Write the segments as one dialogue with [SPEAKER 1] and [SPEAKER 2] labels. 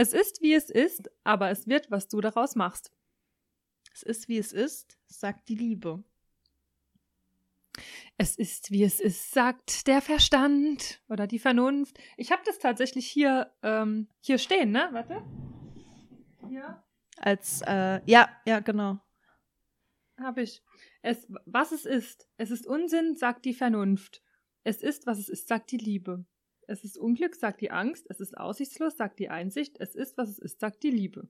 [SPEAKER 1] Es ist, wie es ist, aber es wird, was du daraus machst.
[SPEAKER 2] Es ist, wie es ist, sagt die Liebe.
[SPEAKER 1] Es ist, wie es ist, sagt der Verstand oder die Vernunft. Ich habe das tatsächlich hier, ähm, hier stehen, ne? Warte.
[SPEAKER 2] Hier. Als, äh, ja, ja, genau.
[SPEAKER 1] Habe ich. Es, was es ist. Es ist Unsinn, sagt die Vernunft. Es ist, was es ist, sagt die Liebe. Es ist Unglück, sagt die Angst. Es ist aussichtslos, sagt die Einsicht. Es ist, was es ist, sagt die Liebe.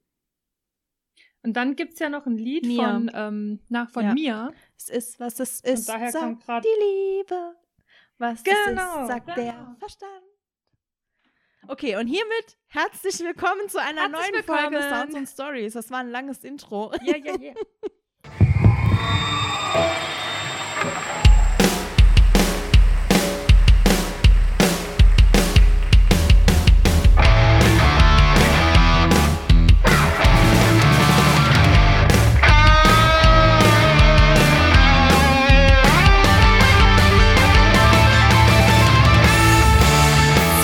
[SPEAKER 1] Und dann gibt es ja noch ein Lied Mia. von, ähm, nach, von ja. Mia.
[SPEAKER 2] Es ist, was es ist,
[SPEAKER 1] daher
[SPEAKER 2] sagt die Liebe. Was genau, es ist, genau, sagt genau. der Verstand. Okay, und hiermit herzlich willkommen zu einer herzlich neuen willkommen. Folge Sounds und Stories. Das war ein langes Intro.
[SPEAKER 1] Ja, ja, ja.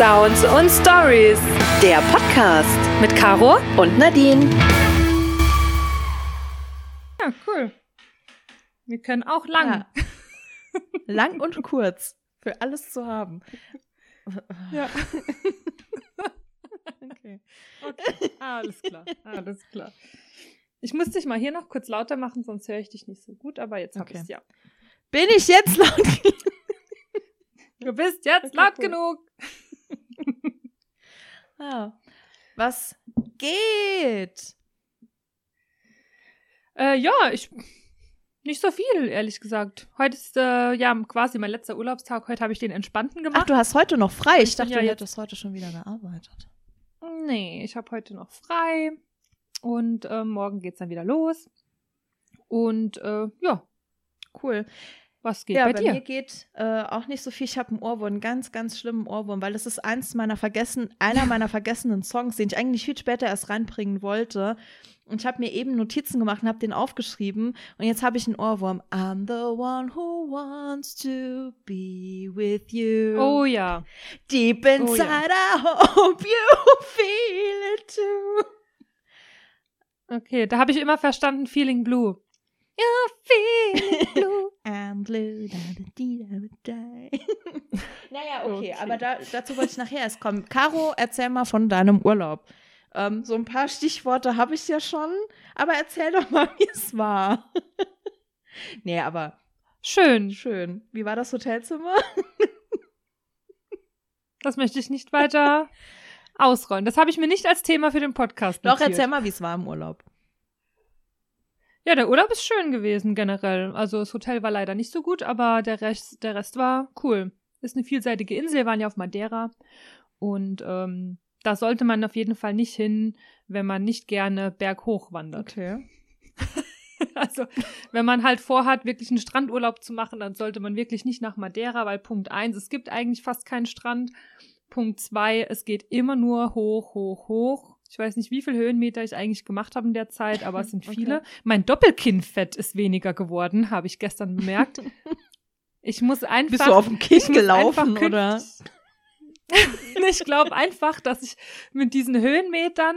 [SPEAKER 3] Sounds und Stories. Der Podcast mit Caro und Nadine.
[SPEAKER 1] Ja, cool. Wir können auch lang. Ja.
[SPEAKER 2] lang und kurz. Für alles zu haben.
[SPEAKER 1] Ja. okay. okay. Alles klar. Alles klar. Ich muss dich mal hier noch kurz lauter machen, sonst höre ich dich nicht so gut, aber jetzt habe okay. ich es ja.
[SPEAKER 2] Bin ich jetzt laut genug?
[SPEAKER 1] Du bist jetzt okay, laut cool. genug.
[SPEAKER 2] Ja. Was geht?
[SPEAKER 1] Äh, ja, ich. Nicht so viel, ehrlich gesagt. Heute ist äh, ja quasi mein letzter Urlaubstag. Heute habe ich den entspannten gemacht.
[SPEAKER 2] Ach, du hast heute noch frei. Ich dachte, ja, du hättest heute schon wieder gearbeitet.
[SPEAKER 1] Nee, ich habe heute noch frei. Und äh, morgen es dann wieder los. Und äh, ja.
[SPEAKER 2] Cool.
[SPEAKER 1] Was geht ja, bei, bei dir?
[SPEAKER 2] mir geht äh, auch nicht so viel. Ich habe einen Ohrwurm, einen ganz, ganz schlimmen Ohrwurm, weil das ist eins meiner vergessen, einer meiner vergessenen Songs, den ich eigentlich viel später erst reinbringen wollte. Und ich habe mir eben Notizen gemacht und habe den aufgeschrieben. Und jetzt habe ich einen Ohrwurm. I'm the one who wants to be with you.
[SPEAKER 1] Oh ja.
[SPEAKER 2] Deep inside, oh, ja. I hope you feel it too.
[SPEAKER 1] Okay, da habe ich immer verstanden Feeling Blue. You're feeling blue.
[SPEAKER 2] I'm blue. Da, da, da, naja, okay, okay. aber da, dazu wollte ich nachher erst kommen. Caro, erzähl mal von deinem Urlaub. Ähm, so ein paar Stichworte habe ich ja schon, aber erzähl doch mal, wie es war. nee, aber.
[SPEAKER 1] Schön.
[SPEAKER 2] Schön. Wie war das Hotelzimmer?
[SPEAKER 1] das möchte ich nicht weiter ausrollen. Das habe ich mir nicht als Thema für den Podcast
[SPEAKER 2] notiert. Doch, erzähl mal, wie es war im Urlaub.
[SPEAKER 1] Ja, der Urlaub ist schön gewesen generell. Also das Hotel war leider nicht so gut, aber der Rest, der Rest war cool. Ist eine vielseitige Insel, wir waren ja auf Madeira. Und ähm, da sollte man auf jeden Fall nicht hin, wenn man nicht gerne berghoch wandert.
[SPEAKER 2] Okay.
[SPEAKER 1] also, wenn man halt vorhat, wirklich einen Strandurlaub zu machen, dann sollte man wirklich nicht nach Madeira, weil Punkt eins, es gibt eigentlich fast keinen Strand. Punkt zwei, es geht immer nur hoch, hoch, hoch. Ich weiß nicht, wie viele Höhenmeter ich eigentlich gemacht habe in der Zeit, aber es sind viele. Okay. Mein Doppelkinnfett ist weniger geworden, habe ich gestern bemerkt. Ich muss einfach.
[SPEAKER 2] Bist du auf dem Kinn gelaufen, oder?
[SPEAKER 1] ich glaube einfach, dass ich mit diesen Höhenmetern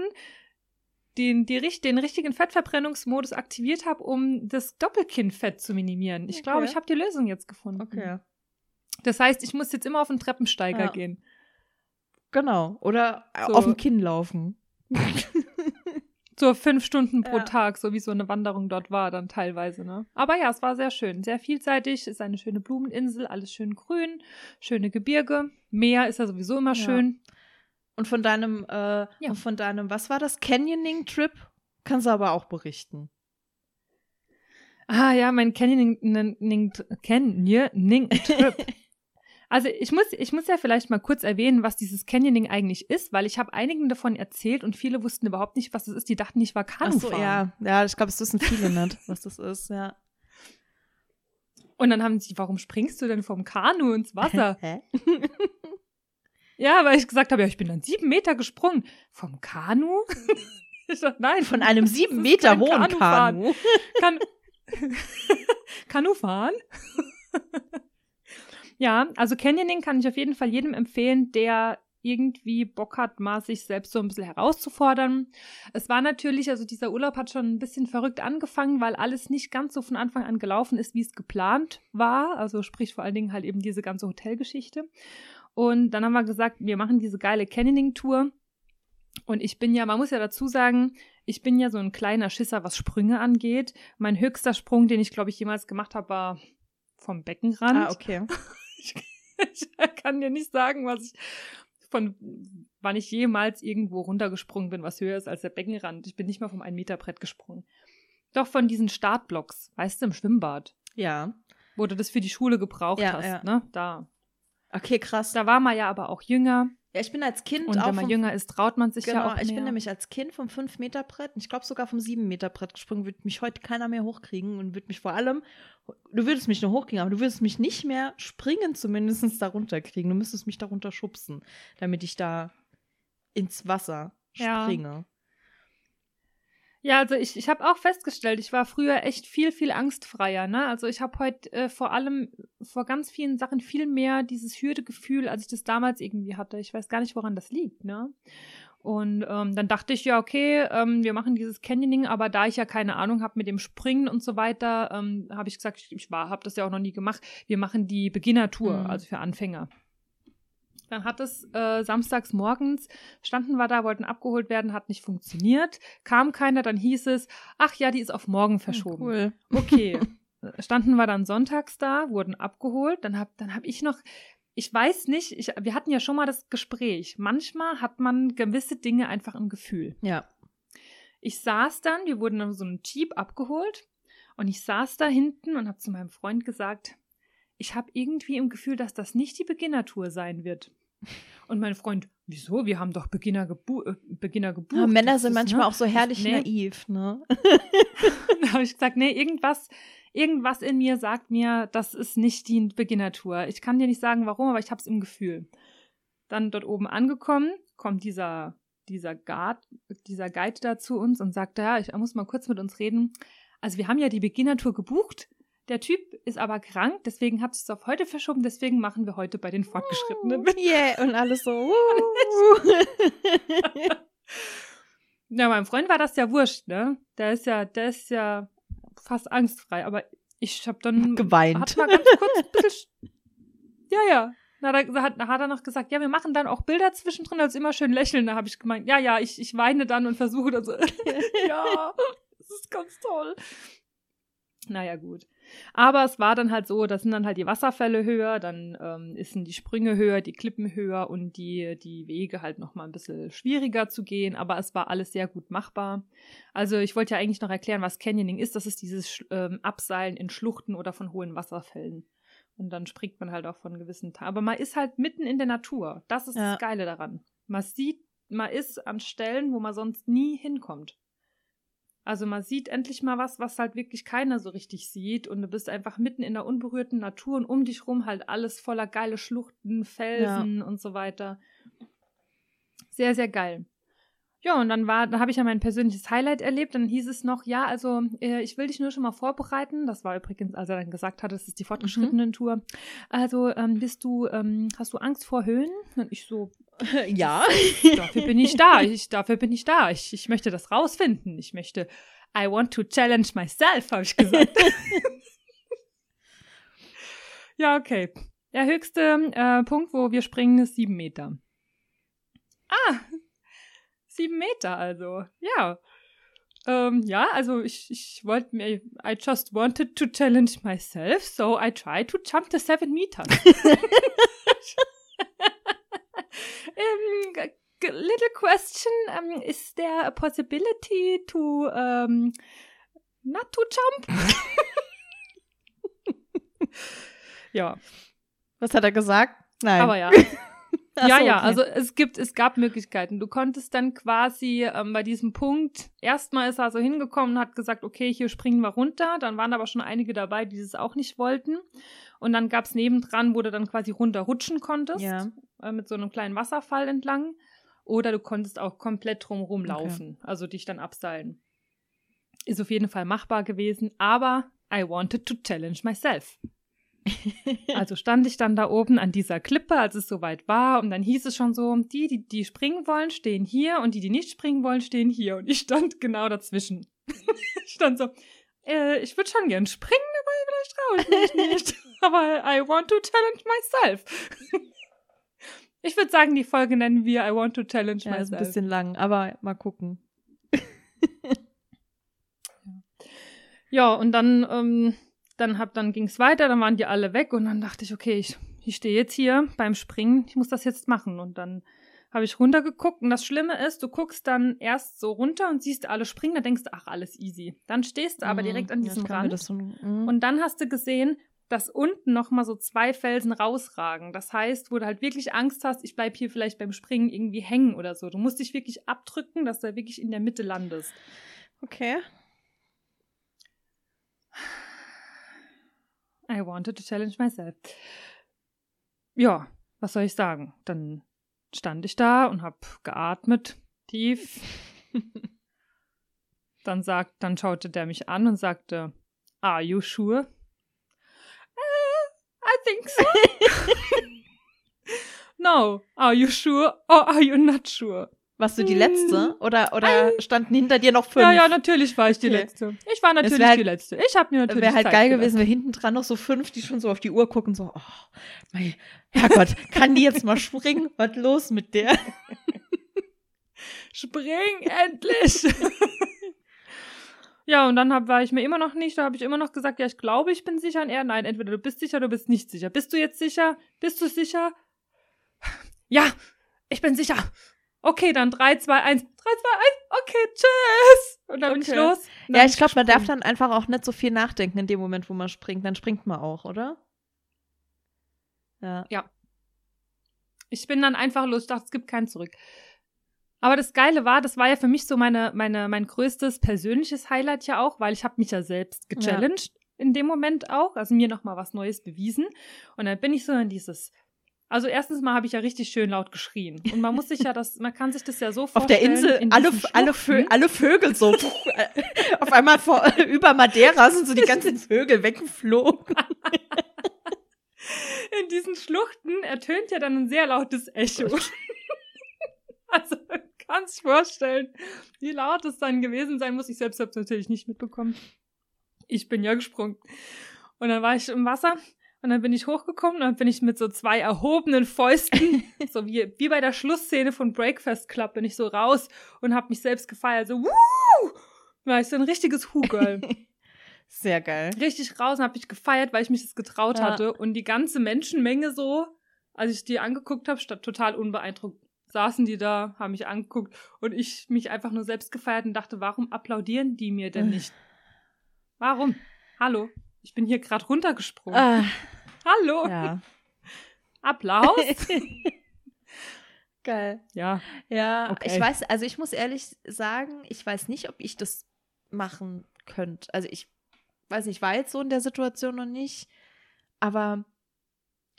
[SPEAKER 1] den, die, den richtigen Fettverbrennungsmodus aktiviert habe, um das Doppelkinnfett zu minimieren. Ich okay. glaube, ich habe die Lösung jetzt gefunden.
[SPEAKER 2] Okay.
[SPEAKER 1] Das heißt, ich muss jetzt immer auf den Treppensteiger ja. gehen.
[SPEAKER 2] Genau. Oder so. auf dem Kinn laufen.
[SPEAKER 1] So fünf Stunden pro ja. Tag, so wie so eine Wanderung dort war, dann teilweise, ne? Aber ja, es war sehr schön, sehr vielseitig, ist eine schöne Blumeninsel, alles schön grün, schöne Gebirge. Meer ist ja sowieso immer ja. schön.
[SPEAKER 2] Und von deinem, äh, ja. von deinem, was war das, Canyoning-Trip? Kannst du aber auch berichten.
[SPEAKER 1] Ah ja, mein Canyoning-Trip. Canyoning Also ich muss, ich muss ja vielleicht mal kurz erwähnen, was dieses Canyoning eigentlich ist, weil ich habe einigen davon erzählt und viele wussten überhaupt nicht, was das ist. Die dachten, ich war Kanufahren. Ach so,
[SPEAKER 2] ja. Ja, ich glaube, es wissen viele nicht, was das ist, ja.
[SPEAKER 1] Und dann haben sie, warum springst du denn vom Kanu ins Wasser? Hä? ja, weil ich gesagt habe, ja, ich bin dann sieben Meter gesprungen. Vom Kanu?
[SPEAKER 2] ich dachte, nein. Von einem sieben Meter hohen Kanu.
[SPEAKER 1] Kanu. Kanu fahren? Ja, also Canyoning kann ich auf jeden Fall jedem empfehlen, der irgendwie Bock hat, mal sich selbst so ein bisschen herauszufordern. Es war natürlich, also dieser Urlaub hat schon ein bisschen verrückt angefangen, weil alles nicht ganz so von Anfang an gelaufen ist, wie es geplant war. Also sprich vor allen Dingen halt eben diese ganze Hotelgeschichte. Und dann haben wir gesagt, wir machen diese geile Canyoning-Tour. Und ich bin ja, man muss ja dazu sagen, ich bin ja so ein kleiner Schisser, was Sprünge angeht. Mein höchster Sprung, den ich, glaube ich, jemals gemacht habe, war vom Beckenrand.
[SPEAKER 2] Ah, okay.
[SPEAKER 1] Ich, ich kann dir nicht sagen, was ich von wann ich jemals irgendwo runtergesprungen bin, was höher ist als der Beckenrand. Ich bin nicht mal vom 1 Meter Brett gesprungen. Doch von diesen Startblocks, weißt du, im Schwimmbad,
[SPEAKER 2] Ja.
[SPEAKER 1] wo du das für die Schule gebraucht
[SPEAKER 2] Ja,
[SPEAKER 1] hast,
[SPEAKER 2] ja.
[SPEAKER 1] ne? Da.
[SPEAKER 2] Okay, krass.
[SPEAKER 1] Da war man ja aber auch jünger.
[SPEAKER 2] Ja, ich bin als Kind
[SPEAKER 1] Und
[SPEAKER 2] auch
[SPEAKER 1] wenn man
[SPEAKER 2] vom,
[SPEAKER 1] jünger ist, traut man sich
[SPEAKER 2] Genau,
[SPEAKER 1] ja auch
[SPEAKER 2] ich
[SPEAKER 1] mehr.
[SPEAKER 2] bin nämlich als Kind vom 5-Meter-Brett, ich glaube sogar vom 7-Meter-Brett gesprungen, würde mich heute keiner mehr hochkriegen und würde mich vor allem, du würdest mich nur hochkriegen, aber du würdest mich nicht mehr springen zumindest darunter kriegen. Du müsstest mich darunter schubsen, damit ich da ins Wasser springe.
[SPEAKER 1] Ja, also ich, ich habe auch festgestellt, ich war früher echt viel, viel angstfreier. Ne? Also ich habe heute äh, vor allem vor ganz vielen Sachen viel mehr dieses Hürdegefühl, als ich das damals irgendwie hatte. Ich weiß gar nicht, woran das liegt. Ne? Und ähm, dann dachte ich, ja, okay, ähm, wir machen dieses Canyoning, aber da ich ja keine Ahnung habe mit dem Springen und so weiter, ähm, habe ich gesagt, ich, ich habe das ja auch noch nie gemacht, wir machen die Beginner-Tour,
[SPEAKER 2] Mhm.
[SPEAKER 1] also für Anfänger. Dann hat es äh, samstags morgens, standen wir da, wollten abgeholt werden, hat nicht funktioniert, kam keiner, dann hieß es, ach ja, die ist auf morgen verschoben.
[SPEAKER 2] Cool.
[SPEAKER 1] Okay. Standen wir dann sonntags da, wurden abgeholt, dann hab, dann hab ich noch, ich weiß nicht, ich, wir hatten ja schon mal das Gespräch. Manchmal hat man gewisse Dinge einfach im Gefühl.
[SPEAKER 2] Ja.
[SPEAKER 1] Ich saß dann, wir wurden in so einem Jeep abgeholt und ich saß da hinten und habe zu meinem Freund gesagt, ich habe irgendwie im Gefühl, dass das nicht die Beginnertour sein wird. Und mein Freund, wieso? Wir haben doch Beginner, gebu äh, Beginner gebucht.
[SPEAKER 2] Ja, Männer sind
[SPEAKER 1] ist,
[SPEAKER 2] manchmal
[SPEAKER 1] ne?
[SPEAKER 2] auch so herrlich
[SPEAKER 1] nee.
[SPEAKER 2] naiv, ne?
[SPEAKER 1] da habe ich gesagt, nee, irgendwas, irgendwas in mir sagt mir, das ist nicht die Beginnertour. Ich kann dir nicht sagen, warum, aber ich habe es im Gefühl. Dann dort oben angekommen, kommt dieser, dieser, Guard, dieser Guide da zu uns und sagt, ja, ich muss mal kurz mit uns reden. Also wir haben ja die Beginnertour gebucht. Der Typ ist aber krank, deswegen hat es auf heute verschoben, deswegen machen wir heute bei den Fortgeschrittenen mit.
[SPEAKER 2] Yeah, und alles so.
[SPEAKER 1] Ja, meinem Freund war das ja wurscht, ne? Der ist ja, der ist ja fast angstfrei, aber ich hab dann
[SPEAKER 2] Geweint.
[SPEAKER 1] Hat mal ganz kurz ein bisschen. sch- Ja, ja. Na, da hat, hat er noch gesagt, ja, wir machen dann auch Bilder zwischendrin, also immer schön lächeln. Da habe ich gemeint, ja, ja, ich, ich weine dann und versuche dann so, ja, das ist ganz toll. Naja, gut. Aber es war dann halt so, da sind dann halt die Wasserfälle höher, dann ähm, sind die Sprünge höher, die Klippen höher und die, die Wege halt nochmal ein bisschen schwieriger zu gehen, aber es war alles sehr gut machbar. Also ich wollte ja eigentlich noch erklären, was Canyoning ist. Das ist dieses ähm, Abseilen in Schluchten oder von hohen Wasserfällen. Und dann springt man halt auch von gewissen Tagen. Aber man ist halt mitten in der Natur. Das ist
[SPEAKER 2] Ja.
[SPEAKER 1] das Geile daran. Man sieht, man ist an Stellen, wo man sonst nie hinkommt. Also man sieht endlich mal was, was halt wirklich keiner so richtig sieht. Und du bist einfach mitten in der unberührten Natur und um dich rum halt alles voller geile Schluchten, Felsen und so weiter. Sehr, sehr geil. Ja, und dann war, da habe ich ja mein persönliches Highlight erlebt. Dann hieß es noch, ja, also äh, ich will dich nur schon mal vorbereiten. Das war übrigens, als er dann gesagt hat, es ist die fortgeschrittenen Tour. Also ähm, bist du, ähm, hast du Angst vor Höhen? Und ich so,
[SPEAKER 2] ja.
[SPEAKER 1] dafür bin ich da. Ich, dafür bin ich da. Ich, ich möchte das rausfinden. Ich möchte, I want to challenge myself, habe ich gesagt. ja, okay. Der höchste äh, Punkt, wo wir springen, ist sieben Meter. Ah, sieben Meter also. Ja. Ähm, ja, also ich, ich wollte mir, I just wanted to challenge myself, so I tried to jump the seven meters. um, g- little question, um, is there a possibility to um, not to jump? ja,
[SPEAKER 2] Was hat er gesagt? Nein.
[SPEAKER 1] aber ja. Ja, ja,
[SPEAKER 2] okay.
[SPEAKER 1] also es gibt, es gab Möglichkeiten. Du konntest dann quasi ähm, bei diesem Punkt, erstmal ist er so hingekommen und hat gesagt, okay, hier springen wir runter. Dann waren aber schon einige dabei, die das auch nicht wollten. Und dann gab's nebendran, wo du dann quasi runterrutschen konntest,
[SPEAKER 2] Ja.
[SPEAKER 1] äh, mit so einem kleinen Wasserfall entlang. Oder du konntest auch komplett drumherum
[SPEAKER 2] Okay.
[SPEAKER 1] laufen, also dich dann abseilen. Ist auf jeden Fall machbar gewesen, aber I wanted to challenge myself. Also stand ich dann da oben an dieser Klippe, als es soweit war, und dann hieß es schon so, die, die, die springen wollen, stehen hier und die, die nicht springen wollen, stehen hier. Und ich stand genau dazwischen. ich stand so, äh, ich würde schon gern springen, aber vielleicht traue ich mich nicht. aber I want to challenge myself. ich würde sagen, die Folge nennen wir I want to challenge
[SPEAKER 2] Ja, ist
[SPEAKER 1] myself.
[SPEAKER 2] ein bisschen lang, aber mal gucken.
[SPEAKER 1] Ja, und dann, ähm, dann hab, dann ging's weiter, dann waren die alle weg und dann dachte ich, okay, ich, ich stehe jetzt hier beim Springen, ich muss das jetzt machen. Und dann habe ich runtergeguckt und das Schlimme ist, du guckst dann erst so runter und siehst alle springen, dann denkst du, ach, alles easy. Dann stehst du aber direkt an
[SPEAKER 2] Mhm.
[SPEAKER 1] Diesem Rand
[SPEAKER 2] so, mhm.
[SPEAKER 1] und dann hast du gesehen, dass unten noch mal so zwei Felsen rausragen. Das heißt, wo du halt wirklich Angst hast, ich bleib hier vielleicht beim Springen irgendwie hängen oder so. Du musst dich wirklich abdrücken, dass du wirklich in der Mitte landest.
[SPEAKER 2] okay.
[SPEAKER 1] I wanted to challenge myself. Ja, was soll ich sagen? Dann stand ich da und hab geatmet, tief. dann sagt, dann schaute der mich an und sagte, Are you sure? "Uh, I think so. no, are you sure or are you not sure?
[SPEAKER 2] Warst du die letzte? Oder, oder standen hinter dir noch fünf?
[SPEAKER 1] Ja, ja, natürlich war ich die
[SPEAKER 2] Okay.
[SPEAKER 1] Letzte. Ich war natürlich
[SPEAKER 2] halt-
[SPEAKER 1] die Letzte. Ich habe mir natürlich
[SPEAKER 2] Wäre halt
[SPEAKER 1] Zeit
[SPEAKER 2] geil
[SPEAKER 1] gelassen.
[SPEAKER 2] gewesen, wenn hinten dran noch so fünf, die schon so auf die Uhr gucken, so, oh, mein Herrgott, kann die jetzt mal springen? Was los mit der?
[SPEAKER 1] Spring endlich! ja, und dann hab, war ich mir immer noch nicht, da habe ich immer noch gesagt, ja, ich glaube, ich bin sicher. Und er, nein, entweder du bist sicher, oder du bist nicht sicher. Bist du jetzt sicher? Bist du sicher? Ja, ich bin sicher. Okay, dann 3, 2, 1. 3, 2, 1. Okay, tschüss. Und dann bin ich
[SPEAKER 2] Okay.
[SPEAKER 1] los.
[SPEAKER 2] Ja, ich glaube, man darf dann einfach auch nicht so viel nachdenken in dem Moment, wo man springt. Dann springt man auch, oder? Ja.
[SPEAKER 1] Ich bin dann einfach los, ich dachte, es gibt keinen zurück. Aber das Geile war, das war ja für mich so meine, meine, mein größtes persönliches Highlight ja auch, weil ich habe mich ja selbst gechallenged in dem Moment auch, also mir nochmal was Neues bewiesen. Und dann bin ich so in dieses, also erstens mal habe ich ja richtig schön laut geschrien. Und man muss sich ja das, man kann sich das ja so vorstellen.
[SPEAKER 2] Auf der Insel,
[SPEAKER 1] in
[SPEAKER 2] alle, alle, Vö alle Vögel so. auf einmal vor, über Madeira sind so die ganzen Vögel weggeflogen.
[SPEAKER 1] in diesen Schluchten ertönt ja dann ein sehr lautes Echo. also kannst dich vorstellen, wie laut es dann gewesen sein muss. Ich selbst habe es natürlich nicht mitbekommen. Ich bin ja gesprungen. Und dann war ich im Wasser und dann bin ich hochgekommen und dann bin ich mit so zwei erhobenen Fäusten, so wie, wie bei der Schlussszene von Breakfast Club, bin ich so raus und habe mich selbst gefeiert. So, wuh! War ich so ein richtiges Hu-Girl
[SPEAKER 2] Sehr geil.
[SPEAKER 1] richtig raus und habe mich gefeiert, weil ich mich das getraut
[SPEAKER 2] Ja.
[SPEAKER 1] hatte. Und die ganze Menschenmenge so, als ich die angeguckt habe, statt total unbeeindruckt, saßen die da, haben mich angeguckt und ich mich einfach nur selbst gefeiert und dachte, warum applaudieren die mir denn nicht? Warum? Hallo, ich bin hier gerade runtergesprungen.
[SPEAKER 2] Ah,
[SPEAKER 1] Hallo,
[SPEAKER 2] ja.
[SPEAKER 1] Applaus.
[SPEAKER 2] geil.
[SPEAKER 1] ja,
[SPEAKER 2] Ja,
[SPEAKER 1] Okay.
[SPEAKER 2] ich weiß, also ich muss ehrlich sagen, ich weiß nicht, ob ich das machen könnte. Also ich weiß nicht, ich war jetzt so in der Situation noch nicht, aber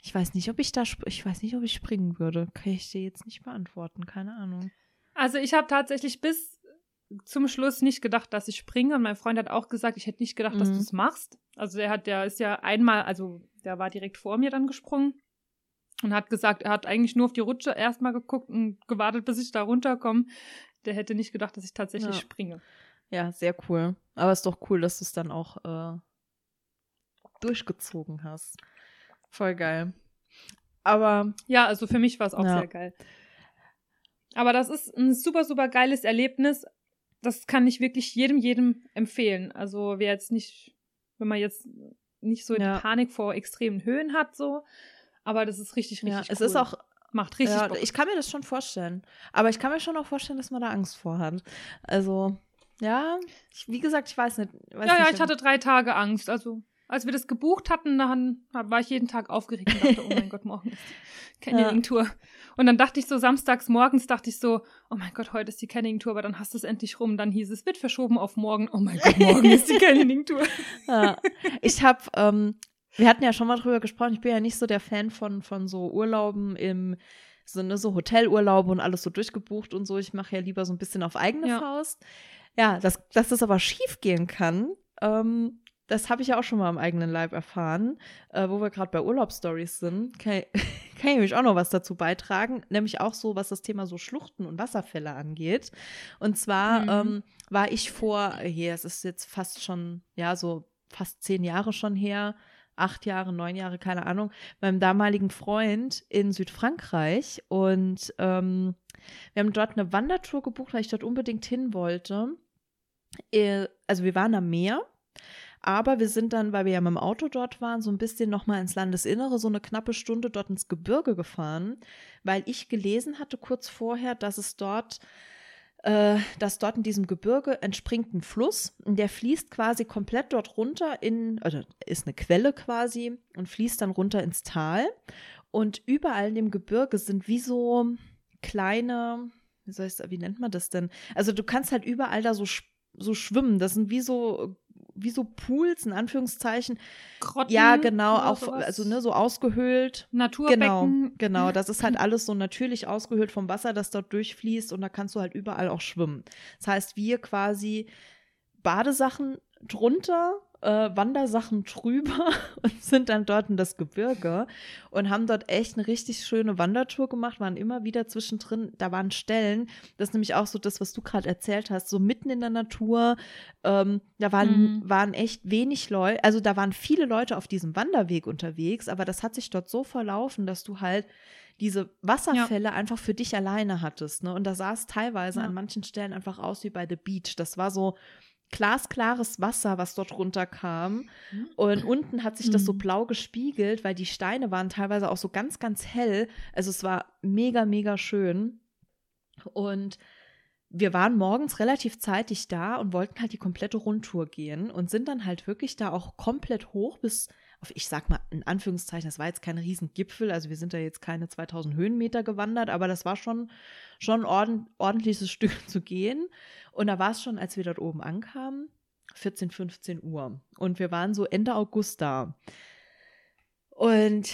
[SPEAKER 2] ich weiß nicht, ob ich da, ich weiß nicht, ob ich springen würde. Kann ich dir jetzt nicht beantworten, keine Ahnung.
[SPEAKER 1] also ich habe tatsächlich bis zum Schluss nicht gedacht, dass ich springe. Und mein Freund hat auch gesagt, ich hätte nicht gedacht, dass
[SPEAKER 2] Mhm.
[SPEAKER 1] du es machst. Also der hat, der ist ja einmal, also der war direkt vor mir dann gesprungen und hat gesagt, er hat eigentlich nur auf die Rutsche erstmal geguckt und gewartet, bis ich da runterkomme. Der hätte nicht gedacht, dass ich tatsächlich
[SPEAKER 2] Ja.
[SPEAKER 1] springe.
[SPEAKER 2] Ja, sehr cool. Aber es ist doch cool, dass du es dann auch äh, durchgezogen hast. Voll geil. Aber
[SPEAKER 1] Ja, also für mich war es auch
[SPEAKER 2] Ja.
[SPEAKER 1] sehr geil. Aber das ist ein super, super geiles Erlebnis. Das kann ich wirklich jedem, jedem empfehlen. Also wer jetzt nicht, wenn man jetzt nicht so
[SPEAKER 2] Ja.
[SPEAKER 1] die Panik vor extremen Höhen hat, so. Aber das ist richtig, richtig
[SPEAKER 2] ja,
[SPEAKER 1] cool.
[SPEAKER 2] es ist auch
[SPEAKER 1] Macht richtig
[SPEAKER 2] ja, ich kann mir das schon vorstellen. Aber ich kann mir schon auch vorstellen, dass man da Angst vor hat. Also, ja, ich, wie gesagt, ich weiß nicht. Weiß
[SPEAKER 1] ja, ja,
[SPEAKER 2] nicht,
[SPEAKER 1] ich hatte drei Tage Angst. Also, als wir das gebucht hatten, dann war ich jeden Tag aufgeregt und dachte, oh mein Gott, morgen ist die Canyoning-Tour. Und dann dachte ich so, samstags morgens dachte ich so, oh mein Gott, heute ist die Canyoning-Tour, aber dann hast du es endlich rum. Dann hieß es, wird verschoben auf morgen. Oh mein Gott, morgen ist die Canyoning-Tour.
[SPEAKER 2] Ja. Ich habe, ähm, wir hatten ja schon mal drüber gesprochen, ich bin ja nicht so der Fan von, von so Urlauben im so, ne, so Hotelurlaube und alles so durchgebucht und so. Ich mache ja lieber so ein bisschen auf eigene
[SPEAKER 1] Ja.
[SPEAKER 2] Faust. Ja, dass, dass das aber schief gehen kann, ähm, das habe ich ja auch schon mal am eigenen Leib erfahren, äh, wo wir gerade bei Urlaubsstories sind, kann, kann ich nämlich auch noch was dazu beitragen, nämlich auch so, was das Thema so Schluchten und Wasserfälle angeht. Und zwar
[SPEAKER 1] Mhm.
[SPEAKER 2] ähm, war ich vor, hier, es ist jetzt fast schon, ja, so fast zehn Jahre schon her, acht Jahre, neun Jahre, keine Ahnung, meinem damaligen Freund in Südfrankreich. Und ähm, wir haben dort eine Wandertour gebucht, weil ich dort unbedingt hin wollte. Äh, Also wir waren am Meer. Aber wir sind dann, weil wir ja mit dem Auto dort waren, so ein bisschen nochmal ins Landesinnere, so eine knappe Stunde dort ins Gebirge gefahren, weil ich gelesen hatte kurz vorher, dass es dort, äh, dass dort in diesem Gebirge entspringt ein Fluss, der fließt quasi komplett dort runter in, also ist eine Quelle quasi und fließt dann runter ins Tal. Und überall in dem Gebirge sind wie so kleine, wie soll ich wie nennt man das denn? Also du kannst halt überall da so, so schwimmen. Das sind wie so, wie so Pools, in Anführungszeichen.
[SPEAKER 1] Grotten
[SPEAKER 2] Ja, genau, auch,
[SPEAKER 1] sowas.
[SPEAKER 2] also ne, so ausgehöhlt. Genau,
[SPEAKER 1] Naturbecken.
[SPEAKER 2] genau. Das ist halt alles so natürlich ausgehöhlt vom Wasser, das dort durchfließt und da kannst du halt überall auch schwimmen. Das heißt, wir quasi Badesachen drunter, äh, Wandersachen drüber und sind dann dort in das Gebirge und haben dort echt eine richtig schöne Wandertour gemacht, waren immer wieder zwischendrin, da waren Stellen, das ist nämlich auch so das, was du gerade erzählt hast, so mitten in der Natur, ähm, da waren,
[SPEAKER 1] Mhm.
[SPEAKER 2] waren echt wenig Leute, also da waren viele Leute auf diesem Wanderweg unterwegs, aber das hat sich dort so verlaufen, dass du halt diese Wasserfälle einfach für dich alleine hattest. Ne? Und da sah es teilweise
[SPEAKER 1] Ja.
[SPEAKER 2] an manchen Stellen einfach aus wie bei The Beach. Das war so glasklares Wasser, was dort runterkam. Und unten hat sich das so
[SPEAKER 1] Mhm.
[SPEAKER 2] blau gespiegelt, weil die Steine waren teilweise auch so ganz, ganz hell. Also es war mega, mega schön. Und wir waren morgens relativ zeitig da und wollten halt die komplette Rundtour gehen und sind dann halt wirklich da auch komplett hoch bis auf, ich sag mal in Anführungszeichen, das war jetzt kein Riesengipfel, also wir sind da jetzt keine 2000 Höhenmeter gewandert, aber das war schon, schon ein ordent, ordentliches Stück zu gehen. Und da war es schon, als wir dort oben ankamen, 14, 15 Uhr. Und wir waren so Ende August da. Und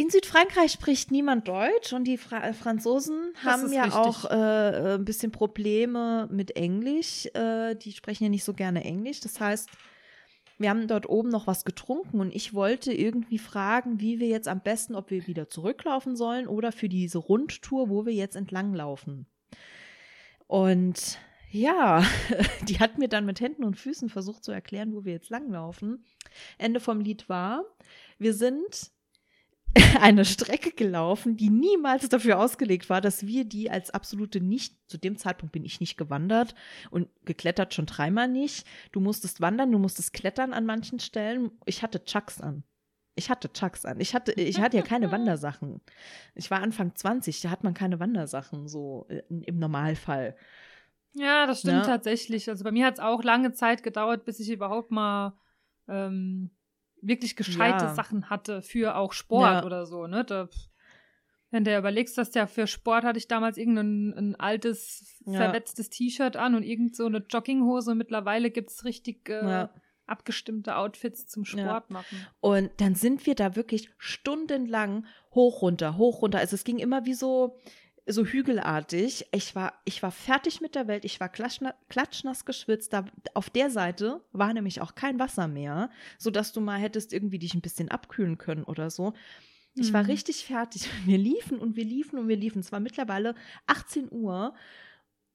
[SPEAKER 2] in Südfrankreich spricht niemand Deutsch und die Fra äh, Franzosen haben ja
[SPEAKER 1] richtig.
[SPEAKER 2] auch äh, ein bisschen Probleme mit Englisch. Äh, die sprechen ja nicht so gerne Englisch. Das heißt, wir haben dort oben noch was getrunken und ich wollte irgendwie fragen, wie wir jetzt am besten, ob wir wieder zurücklaufen sollen oder für diese Rundtour, wo wir jetzt entlanglaufen. Und ja, die hat mir dann mit Händen und Füßen versucht zu erklären, wo wir jetzt langlaufen. Ende vom Lied war, wir sind eine Strecke gelaufen, die niemals dafür ausgelegt war, dass wir die als absolute nicht, zu dem Zeitpunkt bin ich nicht gewandert und geklettert schon dreimal nicht. Du musstest wandern, du musstest klettern an manchen Stellen. Ich hatte Chucks an. Ich hatte Chucks an. Ich hatte, ich hatte ja keine Wandersachen. Ich war Anfang 20, da hat man keine Wandersachen, so äh, im Normalfall.
[SPEAKER 1] Ja, das stimmt
[SPEAKER 2] Ja.
[SPEAKER 1] tatsächlich. Also bei mir hat es auch lange Zeit gedauert, bis ich überhaupt mal ähm, wirklich gescheite
[SPEAKER 2] Ja.
[SPEAKER 1] Sachen hatte für auch Sport
[SPEAKER 2] Ja.
[SPEAKER 1] oder so. Ne? Da, wenn du überlegst, dass ja für Sport hatte ich damals irgendein ein altes,
[SPEAKER 2] Ja.
[SPEAKER 1] verletztes T-Shirt an und irgend so eine Jogginghose. Mittlerweile gibt es richtig äh, abgestimmte Outfits zum Sport machen.
[SPEAKER 2] Und dann sind wir da wirklich stundenlang hoch runter, hoch runter. Also es ging immer wie so, so hügelartig. Ich war, ich war fertig mit der Welt. Ich war klatschna, klatschnass geschwitzt. Da, auf der Seite war nämlich auch kein Wasser mehr, sodass du mal hättest irgendwie dich ein bisschen abkühlen können oder so. Ich war
[SPEAKER 1] Mhm.
[SPEAKER 2] richtig fertig. Wir liefen und wir liefen und wir liefen. Es war mittlerweile 18 Uhr.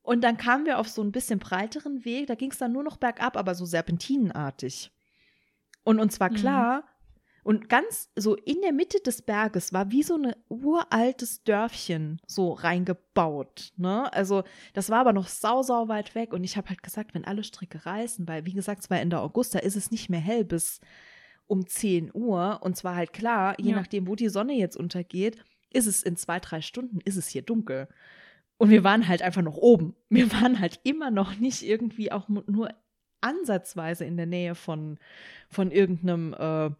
[SPEAKER 2] Und dann kamen wir auf so ein bisschen breiteren Weg. Da ging es dann nur noch bergab, aber so serpentinenartig. Und uns war
[SPEAKER 1] Mhm.
[SPEAKER 2] Und ganz so in der Mitte des Berges war wie so ein uraltes Dörfchen so reingebaut. Ne? Also das war aber noch sau, sau weit weg. Und ich habe halt gesagt, wenn alle Stricke reißen, weil wie gesagt, es war Ende August, da ist es nicht mehr hell bis um 10 Uhr. Und zwar halt klar, je
[SPEAKER 1] Ja.
[SPEAKER 2] nachdem, wo die Sonne jetzt untergeht, ist es in zwei, drei Stunden, ist es hier dunkel. Und wir waren halt einfach noch oben. Wir waren halt immer noch nicht irgendwie auch nur ansatzweise in der Nähe von, von irgendeinem äh,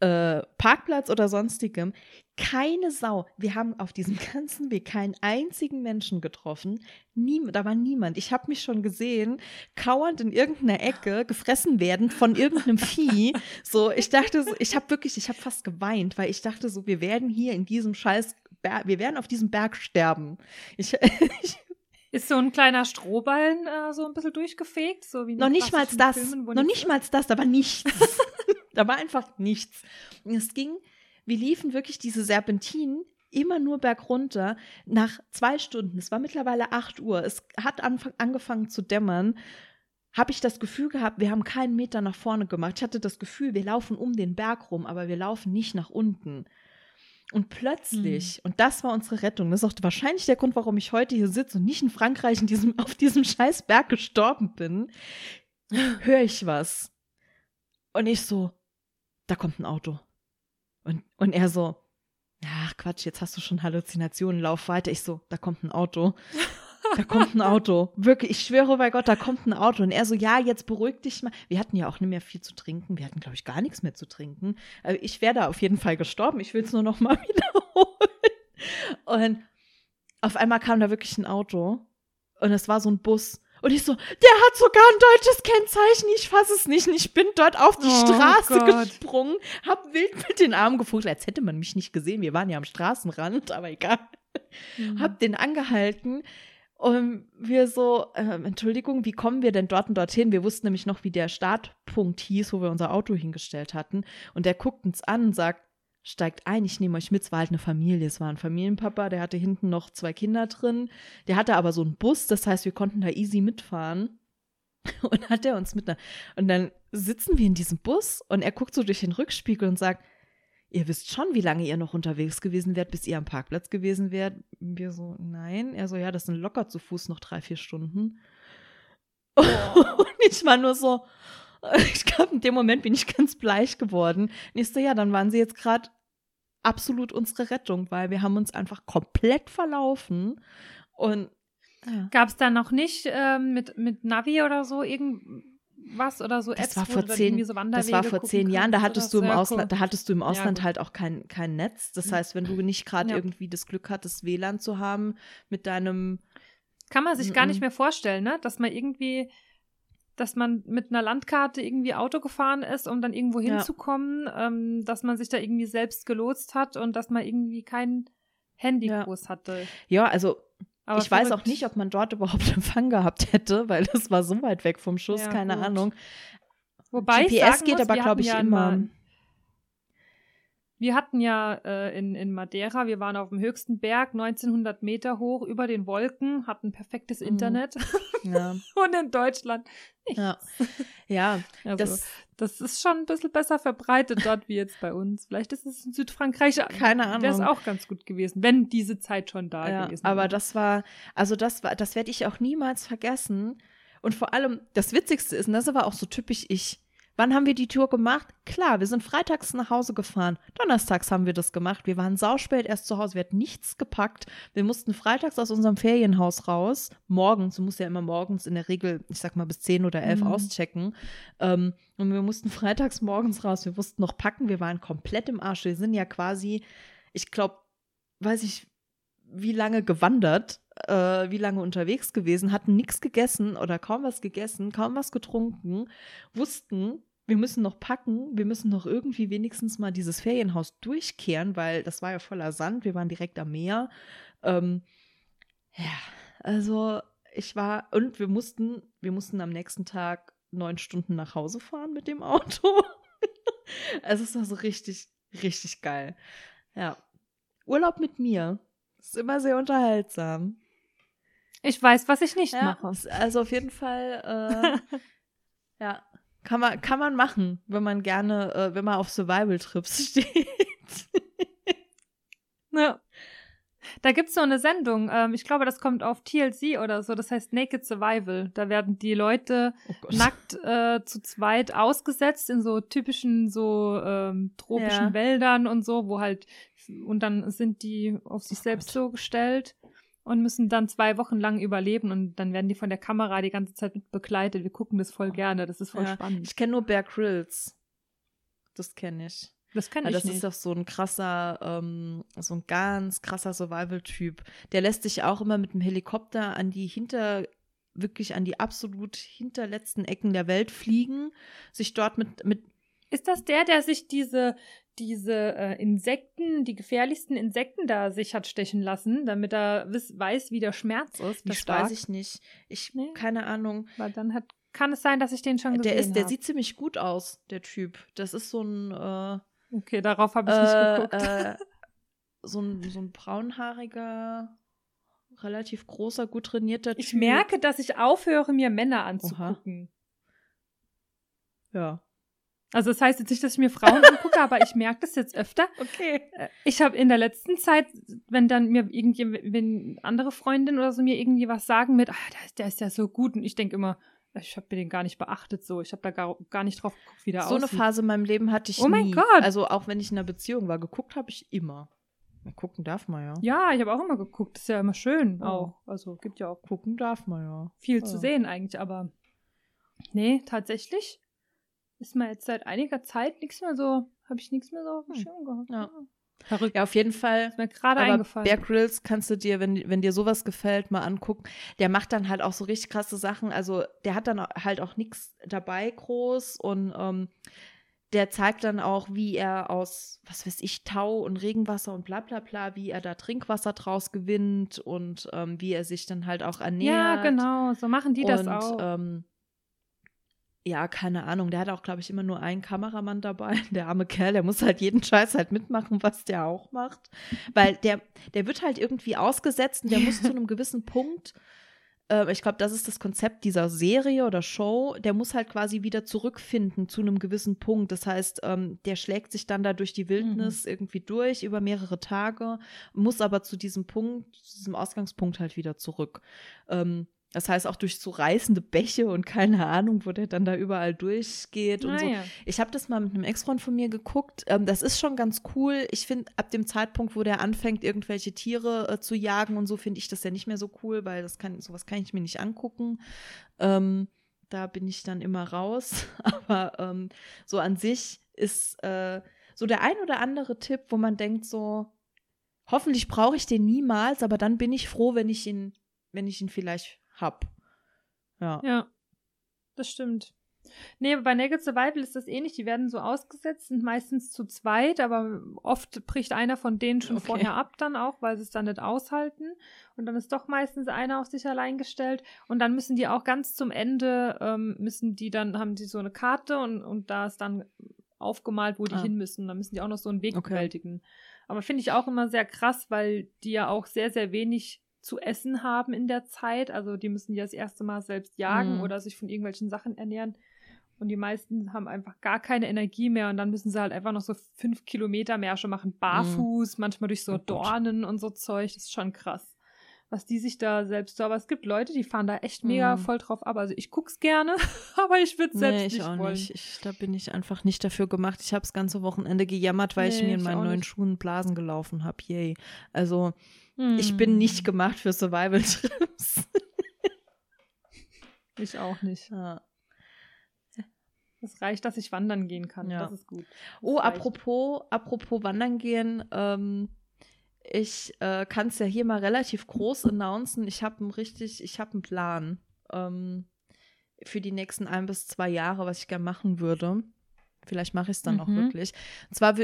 [SPEAKER 2] äh, Parkplatz oder sonstigem. Keine Sau. Wir haben auf diesem ganzen Weg keinen einzigen Menschen getroffen. Niem da war niemand. Ich habe mich schon gesehen, kauernd in irgendeiner Ecke, gefressen werden von irgendeinem Vieh. So, ich dachte, so, ich habe wirklich, ich habe fast geweint, weil ich dachte so, wir werden hier in diesem Scheiß, Ber wir werden auf diesem Berg sterben. Ich, ich,
[SPEAKER 1] Ist so ein kleiner Strohballen äh, so ein bisschen durchgefegt, so wie
[SPEAKER 2] Noch nicht mal das.
[SPEAKER 1] Filmen,
[SPEAKER 2] noch nicht mal das, da war nichts. da war einfach nichts. Und es ging, wir liefen wirklich diese Serpentinen immer nur bergunter. Nach zwei Stunden, es war mittlerweile 8 Uhr, es hat anfang, angefangen zu dämmern, habe ich das Gefühl gehabt, wir haben keinen Meter nach vorne gemacht. Ich hatte das Gefühl, wir laufen um den Berg rum, aber wir laufen nicht nach unten. Und plötzlich, und das war unsere Rettung, das ist auch wahrscheinlich der Grund, warum ich heute hier sitze und nicht in Frankreich in diesem, auf diesem scheiß Berg gestorben bin, höre ich was. Und ich so, da kommt ein Auto. Und, und er so, ach Quatsch, jetzt hast du schon Halluzinationen, lauf weiter. Ich so, da kommt ein Auto. Da kommt ein Auto. Wirklich, ich schwöre bei Gott, da kommt ein Auto. Und er so, ja, jetzt beruhig dich mal. Wir hatten ja auch nicht mehr viel zu trinken. Wir hatten, glaube ich, gar nichts mehr zu trinken. Also ich wäre da auf jeden Fall gestorben. Ich will es nur noch mal wiederholen. Und auf einmal kam da wirklich ein Auto. Und es war so ein Bus. Und ich so, der hat sogar ein deutsches Kennzeichen, ich fasse es nicht. Und ich bin dort auf die
[SPEAKER 1] Oh
[SPEAKER 2] Straße
[SPEAKER 1] Gott.
[SPEAKER 2] gesprungen, hab wild mit den Armen gefuchtelt, als hätte man mich nicht gesehen. Wir waren ja am Straßenrand, aber egal.
[SPEAKER 1] Mhm.
[SPEAKER 2] Hab den angehalten. Und wir so, ähm, Entschuldigung, wie kommen wir denn dort und dorthin? Wir wussten nämlich noch, wie der Startpunkt hieß, wo wir unser Auto hingestellt hatten. Und der guckt uns an und sagt, steigt ein, ich nehme euch mit. Es war halt eine Familie, es war ein Familienpapa, der hatte hinten noch zwei Kinder drin. Der hatte aber so einen Bus, das heißt, wir konnten da easy mitfahren. Und hat er uns mit einer, und dann sitzen wir in diesem Bus und er guckt so durch den Rückspiegel und sagt, ihr wisst schon, wie lange ihr noch unterwegs gewesen wärt, bis ihr am Parkplatz gewesen wärt. Wir so, nein. Er so, ja, das sind locker zu Fuß noch drei, vier Stunden. Und ich war nur so, ich glaube, in dem Moment bin ich ganz bleich geworden. Und ich so, ja, dann waren sie jetzt gerade absolut unsere Rettung, weil wir haben uns einfach komplett verlaufen. Und ja.
[SPEAKER 1] Gab es da noch nicht ähm, mit, mit Navi oder so irgendwas oder so
[SPEAKER 2] Das
[SPEAKER 1] Apps,
[SPEAKER 2] war vor zehn,
[SPEAKER 1] irgendwie so
[SPEAKER 2] das war vor zehn Jahren, da hattest du im? Ausland, da hattest du im Ausland
[SPEAKER 1] gut.
[SPEAKER 2] halt auch kein, kein Netz. Das heißt, wenn du nicht gerade
[SPEAKER 1] Ja.
[SPEAKER 2] irgendwie das Glück hattest, WLAN zu haben mit deinem
[SPEAKER 1] Kann man sich gar
[SPEAKER 2] Mhm.
[SPEAKER 1] nicht mehr vorstellen, ne? Dass man irgendwie, dass man mit einer Landkarte irgendwie Auto gefahren ist, um dann irgendwo
[SPEAKER 2] Ja.
[SPEAKER 1] hinzukommen, ähm, dass man sich da irgendwie selbst gelotst hat und dass man irgendwie kein Handy
[SPEAKER 2] Ja.
[SPEAKER 1] groß hatte.
[SPEAKER 2] Ja, also
[SPEAKER 1] Aber
[SPEAKER 2] ich weiß auch nicht, ob man dort überhaupt Empfang gehabt hätte, weil das war so weit weg vom Schuss,
[SPEAKER 1] Ja,
[SPEAKER 2] keine
[SPEAKER 1] gut.
[SPEAKER 2] Ahnung.
[SPEAKER 1] Wobei
[SPEAKER 2] GPS geht
[SPEAKER 1] muss,
[SPEAKER 2] aber, glaube ich,
[SPEAKER 1] ja
[SPEAKER 2] immer.
[SPEAKER 1] Wir hatten ja äh, in, in Madeira, wir waren auf dem höchsten Berg, 1900 Meter hoch, über den Wolken, hatten perfektes
[SPEAKER 2] Mhm.
[SPEAKER 1] Internet.
[SPEAKER 2] Ja,
[SPEAKER 1] Und in Deutschland.
[SPEAKER 2] ja. ja
[SPEAKER 1] Also,
[SPEAKER 2] das,
[SPEAKER 1] das, ist schon ein bisschen besser verbreitet dort wie jetzt bei uns. Vielleicht ist es in Südfrankreich,
[SPEAKER 2] keine Ahnung.
[SPEAKER 1] wäre es auch ganz gut gewesen, wenn diese Zeit schon da
[SPEAKER 2] ja,
[SPEAKER 1] gewesen
[SPEAKER 2] aber
[SPEAKER 1] wäre.
[SPEAKER 2] das war, also das war, das werde ich auch niemals vergessen. Und vor allem, das Witzigste ist, und das war auch so typisch ich. Wann haben wir die Tour gemacht? Klar, wir sind freitags nach Hause gefahren. Donnerstags haben wir das gemacht. Wir waren sauspät erst zu Hause. Wir hatten nichts gepackt. Wir mussten freitags aus unserem Ferienhaus raus. Morgens, du musst ja immer morgens in der Regel, ich sag mal bis 10 oder 11
[SPEAKER 1] Mhm.
[SPEAKER 2] auschecken. Ähm, und wir mussten freitags morgens raus. Wir mussten noch packen. Wir waren komplett im Arsch. Wir sind ja quasi, ich glaube, weiß ich, wie lange gewandert, äh, wie lange unterwegs gewesen, hatten nichts gegessen oder kaum was gegessen, kaum was getrunken, wussten, wir müssen noch packen, wir müssen noch irgendwie wenigstens mal dieses Ferienhaus durchkehren, weil das war ja voller Sand, wir waren direkt am Meer. Ähm, ja, also ich war, und wir mussten, wir mussten am nächsten Tag neun Stunden nach Hause fahren mit dem Auto. also es war so richtig, richtig geil. Ja. Urlaub mit mir. Ist immer sehr unterhaltsam.
[SPEAKER 1] ich weiß, was ich nicht
[SPEAKER 2] Ja,
[SPEAKER 1] mache.
[SPEAKER 2] also auf jeden Fall, äh, ja, kann man, kann man machen, wenn man gerne, äh, wenn man auf Survival-Trips steht.
[SPEAKER 1] Ja. Da gibt's so eine Sendung, ähm, ich glaube, das kommt auf TLC oder so, das heißt Naked Survival. Da werden die Leute
[SPEAKER 2] Oh
[SPEAKER 1] nackt äh, zu zweit ausgesetzt in so typischen so ähm, tropischen
[SPEAKER 2] Ja.
[SPEAKER 1] Wäldern und so, wo halt und dann sind die auf sich
[SPEAKER 2] Oh
[SPEAKER 1] selbst
[SPEAKER 2] Gott.
[SPEAKER 1] so gestellt und müssen dann zwei Wochen lang überleben und dann werden die von der Kamera die ganze Zeit mit begleitet. Wir gucken das voll gerne, das ist voll
[SPEAKER 2] Ja,
[SPEAKER 1] spannend.
[SPEAKER 2] Ich kenne nur Bear Grylls. Das kenne ich.
[SPEAKER 1] Das kann
[SPEAKER 2] Ja,
[SPEAKER 1] ich
[SPEAKER 2] das
[SPEAKER 1] nicht.
[SPEAKER 2] ist doch so ein krasser, ähm, so ein ganz krasser Survival-Typ. Der lässt sich auch immer mit dem Helikopter an die hinter, wirklich an die absolut hinterletzten Ecken der Welt fliegen, sich dort mit, mit
[SPEAKER 1] Ist das der, der sich diese, diese äh, Insekten, die gefährlichsten Insekten da sich hat stechen lassen, damit er wiss, weiß, wie der Schmerz ist.
[SPEAKER 2] Das weiß ich nicht. Ich,
[SPEAKER 1] Nee.
[SPEAKER 2] keine Ahnung.
[SPEAKER 1] Weil dann hat, kann es sein, dass ich den schon gesehen
[SPEAKER 2] Der ist, der
[SPEAKER 1] hab.
[SPEAKER 2] sieht ziemlich gut aus, der Typ. Das ist so ein, äh,
[SPEAKER 1] Okay, darauf habe ich nicht
[SPEAKER 2] äh,
[SPEAKER 1] geguckt.
[SPEAKER 2] äh, so ein, so ein braunhaariger, relativ großer, gut trainierter Typ.
[SPEAKER 1] ich merke, dass ich aufhöre, mir Männer anzugucken.
[SPEAKER 2] Ja.
[SPEAKER 1] Also das heißt jetzt nicht, dass ich mir Frauen angucke, aber ich merke das jetzt öfter.
[SPEAKER 2] Okay.
[SPEAKER 1] Äh, Ich habe in der letzten Zeit, wenn dann mir irgendwie, wenn andere Freundinnen oder so mir irgendwie was sagen mit, ah, der, ist- der ist ja so gut und ich denke immer, ich habe mir den gar nicht beachtet so, ich habe da gar, gar nicht drauf geguckt, wie der
[SPEAKER 2] So eine
[SPEAKER 1] aussieht.
[SPEAKER 2] Phase in meinem Leben hatte ich
[SPEAKER 1] Oh mein
[SPEAKER 2] nie.
[SPEAKER 1] Gott.
[SPEAKER 2] Also auch wenn ich in einer Beziehung war, geguckt habe ich immer. Gucken darf man ja.
[SPEAKER 1] Ja, ich habe auch immer geguckt, das ist ja immer schön
[SPEAKER 2] Oh.
[SPEAKER 1] auch. Also gibt ja auch
[SPEAKER 2] Gucken darf man ja.
[SPEAKER 1] viel
[SPEAKER 2] Ja.
[SPEAKER 1] zu sehen eigentlich, aber nee, tatsächlich ist mir jetzt seit einiger Zeit nichts mehr so, habe ich nichts mehr so auf dem
[SPEAKER 2] Hm.
[SPEAKER 1] Schirm gehabt.
[SPEAKER 2] Ja.
[SPEAKER 1] Verrückt.
[SPEAKER 2] Ja, auf jeden Fall.
[SPEAKER 1] Ist mir gerade eingefallen.
[SPEAKER 2] Bear Grylls kannst du dir, wenn, wenn dir sowas gefällt, mal angucken. Der macht dann halt auch so richtig krasse Sachen. Also der hat dann halt auch nichts dabei groß und ähm, der zeigt dann auch, wie er aus, was weiß ich, Tau und Regenwasser und bla bla bla, wie er da Trinkwasser draus gewinnt und ähm, wie er sich dann halt auch ernährt.
[SPEAKER 1] ja, genau, so machen die das
[SPEAKER 2] und,
[SPEAKER 1] auch.
[SPEAKER 2] Ähm, ja, keine Ahnung. Der hat auch, glaube ich, immer nur einen Kameramann dabei. Der arme Kerl, der muss halt jeden Scheiß halt mitmachen, was der auch macht. Weil der, der wird halt irgendwie ausgesetzt und der muss zu einem gewissen Punkt, äh, ich glaube, das ist das Konzept dieser Serie oder Show, der muss halt quasi wieder zurückfinden zu einem gewissen Punkt. Das heißt, ähm, der schlägt sich dann da durch die Wildnis irgendwie durch über mehrere Tage, muss aber zu diesem Punkt, zu diesem Ausgangspunkt halt wieder zurück. Ähm, das heißt auch durch so reißende Bäche und keine Ahnung, wo der dann da überall durchgeht und so.
[SPEAKER 1] Naja.
[SPEAKER 2] Ich habe das mal mit einem Ex-Freund von mir geguckt. Ähm, das ist schon ganz cool. Ich finde, ab dem Zeitpunkt, wo der anfängt, irgendwelche Tiere äh, zu jagen und so, finde ich das ja nicht mehr so cool, weil das kann, sowas kann ich mir nicht angucken. Ähm, da bin ich dann immer raus. Aber ähm, so an sich ist äh, so der ein oder andere Tipp, wo man denkt so, hoffentlich brauche ich den niemals, aber dann bin ich froh, wenn ich ihn, wenn ich ihn vielleicht hab. Ja.
[SPEAKER 1] Ja, das stimmt. Nee, bei Naked Survival ist das ähnlich. Die werden so ausgesetzt, sind meistens zu zweit, aber oft bricht einer von denen schon
[SPEAKER 2] Okay.
[SPEAKER 1] vorher ab dann auch, weil sie es dann nicht aushalten. Und dann ist doch meistens einer auf sich allein gestellt. Und dann müssen die auch ganz zum Ende, ähm, müssen die dann, haben die so eine Karte und, und da ist dann aufgemalt, wo die
[SPEAKER 2] Ah.
[SPEAKER 1] hin müssen. Dann müssen die auch noch so einen Weg
[SPEAKER 2] Okay.
[SPEAKER 1] bewältigen. Aber finde ich auch immer sehr krass, weil die ja auch sehr, sehr wenig zu essen haben in der Zeit. Also die müssen ja das erste Mal selbst jagen
[SPEAKER 2] Mhm.
[SPEAKER 1] oder sich von irgendwelchen Sachen ernähren. Und die meisten haben einfach gar keine Energie mehr und dann müssen sie halt einfach noch so fünf Kilometer Märsche machen, barfuß, manchmal durch so
[SPEAKER 2] Oh.
[SPEAKER 1] Dornen und so Zeug. Das ist schon krass. Was die sich da selbst so, aber es gibt Leute, die fahren da echt mega
[SPEAKER 2] Mhm.
[SPEAKER 1] voll drauf ab. Also ich guck's gerne, aber ich würde selbst
[SPEAKER 2] Nee, ich
[SPEAKER 1] nicht
[SPEAKER 2] auch
[SPEAKER 1] wollen.
[SPEAKER 2] nicht. Ich, da bin ich einfach nicht dafür gemacht. Ich habe das ganze Wochenende gejammert, weil ich
[SPEAKER 1] Nee,
[SPEAKER 2] mir in
[SPEAKER 1] ich
[SPEAKER 2] meinen neuen
[SPEAKER 1] nicht.
[SPEAKER 2] Schuhen Blasen gelaufen habe. Yay. Also, ich bin
[SPEAKER 1] Hm.
[SPEAKER 2] nicht gemacht für Survival-Trips.
[SPEAKER 1] Ich auch nicht.
[SPEAKER 2] ja.
[SPEAKER 1] Es reicht, dass ich wandern gehen kann.
[SPEAKER 2] Ja.
[SPEAKER 1] Das ist gut. Das
[SPEAKER 2] Oh,
[SPEAKER 1] reicht.
[SPEAKER 2] apropos, apropos Wandern gehen, ähm, ich äh, kann es ja hier mal relativ groß announcen. Ich habe einen richtig, ich habe einen Plan ähm, für die nächsten ein bis zwei Jahre, was ich gerne machen würde. Vielleicht mache ich es dann auch
[SPEAKER 1] Mhm.
[SPEAKER 2] wirklich. Und zwar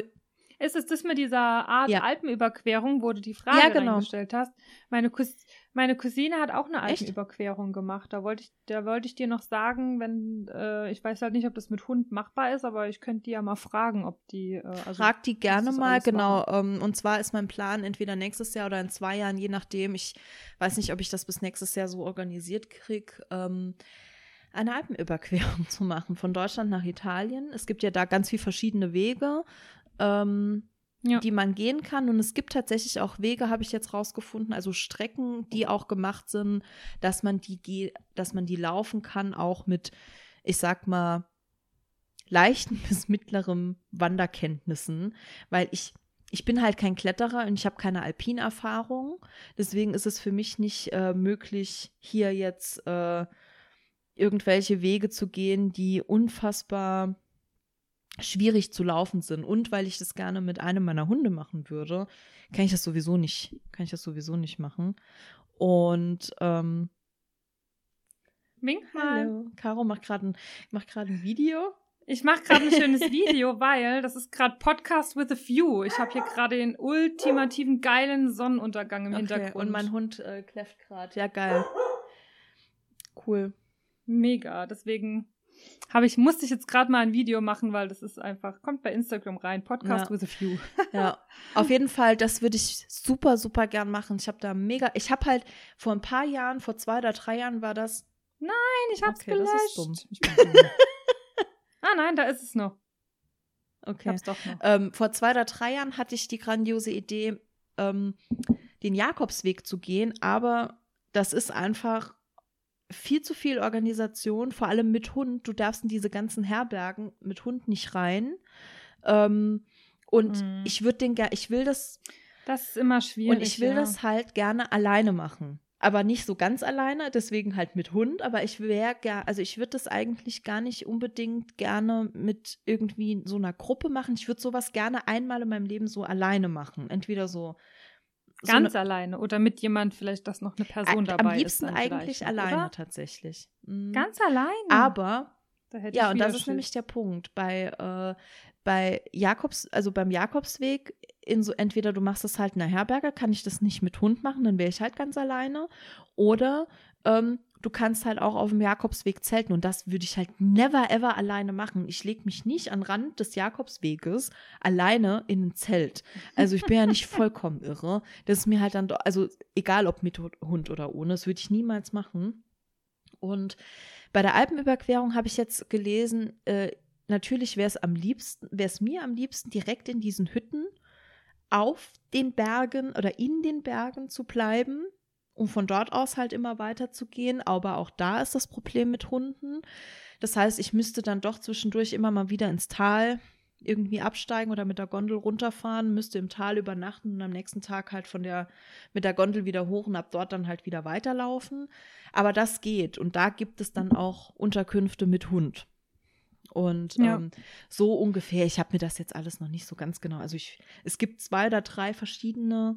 [SPEAKER 1] Ist es das mit dieser Art
[SPEAKER 2] Ja.
[SPEAKER 1] Alpenüberquerung, wo du die Frage
[SPEAKER 2] Ja, genau.
[SPEAKER 1] reingestellt hast? Meine, Cous meine Cousine hat auch eine
[SPEAKER 2] Echt?
[SPEAKER 1] Alpenüberquerung gemacht. Da wollte ich, da wollte ich dir noch sagen, wenn, äh, ich weiß halt nicht, ob das mit Hund machbar ist, aber ich könnte die ja mal fragen, ob die, äh, also,
[SPEAKER 2] Frag die gerne mal, genau. Ähm, und zwar ist mein Plan entweder nächstes Jahr oder in zwei Jahren, je nachdem. Ich weiß nicht, ob ich das bis nächstes Jahr so organisiert kriege, ähm, eine Alpenüberquerung zu machen von Deutschland nach Italien. Es gibt ja da ganz viele verschiedene Wege. Ähm,
[SPEAKER 1] Ja.
[SPEAKER 2] die man gehen kann. Und es gibt tatsächlich auch Wege, habe ich jetzt rausgefunden, also Strecken, die auch gemacht sind, dass man die, dass man die laufen kann, auch mit, ich sag mal, leichten bis mittlerem Wanderkenntnissen, weil ich ich bin halt kein Kletterer und ich habe keine Alpinerfahrung. Deswegen ist es für mich nicht äh, möglich, hier jetzt äh, irgendwelche Wege zu gehen, die unfassbar schwierig zu laufen sind. Und weil ich das gerne mit einem meiner Hunde machen würde, kann ich das sowieso nicht, kann ich das sowieso nicht machen. Und ähm,
[SPEAKER 1] mal.
[SPEAKER 2] hallo, Caro macht gerade ein, macht ein Video.
[SPEAKER 1] Ich mache gerade ein schönes Video, weil das ist gerade Podcast with a View. Ich habe hier gerade den ultimativen geilen Sonnenuntergang im
[SPEAKER 2] Okay,
[SPEAKER 1] Hintergrund.
[SPEAKER 2] Und mein Hund äh, kläfft gerade. Ja, geil. Cool.
[SPEAKER 1] Mega. Deswegen habe ich, musste ich jetzt gerade mal ein Video machen, weil das ist einfach, kommt bei Instagram rein. Podcast
[SPEAKER 2] Ja.
[SPEAKER 1] with a View.
[SPEAKER 2] Ja, auf jeden Fall, das würde ich super, super gern machen. Ich habe da mega, ich habe halt vor ein paar Jahren, vor zwei oder drei Jahren war das.
[SPEAKER 1] Nein, ich hab's
[SPEAKER 2] Okay, das
[SPEAKER 1] gelöscht.
[SPEAKER 2] ist dumm.
[SPEAKER 1] Ich ah nein, da ist es noch. Ich
[SPEAKER 2] Okay.
[SPEAKER 1] hab's doch noch.
[SPEAKER 2] Ähm, vor zwei oder drei Jahren hatte ich die grandiose Idee, ähm, den Jakobsweg zu gehen, aber das ist einfach viel zu viel Organisation, vor allem mit Hund. Du darfst in diese ganzen Herbergen mit Hund nicht rein. Ähm, und
[SPEAKER 1] Mhm.
[SPEAKER 2] ich würde den, ger- ich will das
[SPEAKER 1] Das ist immer schwierig.
[SPEAKER 2] Und ich will
[SPEAKER 1] ja.
[SPEAKER 2] das halt gerne alleine machen. Aber nicht so ganz alleine, deswegen halt mit Hund. Aber ich wäre gerne, also ich würde das eigentlich gar nicht unbedingt gerne mit irgendwie so einer Gruppe machen. Ich würde sowas gerne einmal in meinem Leben so alleine machen. Entweder so. So
[SPEAKER 1] Ganz
[SPEAKER 2] eine-
[SPEAKER 1] alleine oder mit jemand vielleicht, dass noch eine Person
[SPEAKER 2] Am
[SPEAKER 1] dabei
[SPEAKER 2] liebsten
[SPEAKER 1] ist. dann
[SPEAKER 2] eigentlich
[SPEAKER 1] vielleicht noch,
[SPEAKER 2] alleine
[SPEAKER 1] Oder?
[SPEAKER 2] tatsächlich. Mhm.
[SPEAKER 1] Ganz alleine.
[SPEAKER 2] Aber
[SPEAKER 1] Da hätte
[SPEAKER 2] Ja, und das
[SPEAKER 1] wieder
[SPEAKER 2] ist nämlich der Punkt. Bei, äh, bei Jakobs, also beim Jakobsweg, in so, entweder du machst es halt in der Herberge, kann ich das nicht mit Hund machen, dann wäre ich halt ganz alleine. Oder ähm, du kannst halt auch auf dem Jakobsweg zelten. Und das würde ich halt never ever alleine machen. Ich lege mich nicht an Rand des Jakobsweges alleine in ein Zelt. Also ich bin ja nicht vollkommen irre. Das ist mir halt dann, doch, also egal ob mit Hund oder ohne, das würde ich niemals machen. Und bei der Alpenüberquerung habe ich jetzt gelesen, äh, natürlich wäre es am liebsten, wäre es mir am liebsten, direkt in diesen Hütten auf den Bergen oder in den Bergen zu bleiben, um von dort aus halt immer weiter zu gehen. Aber auch da ist das Problem mit Hunden. Das heißt, ich müsste dann doch zwischendurch immer mal wieder ins Tal irgendwie absteigen oder mit der Gondel runterfahren, müsste im Tal übernachten und am nächsten Tag halt von der mit der Gondel wieder hoch und ab dort dann halt wieder weiterlaufen. Aber das geht und da gibt es dann auch Unterkünfte mit Hund. Und
[SPEAKER 1] Ja.
[SPEAKER 2] ähm, so ungefähr, ich habe mir das jetzt alles noch nicht so ganz genau. Also ich, es gibt zwei oder drei verschiedene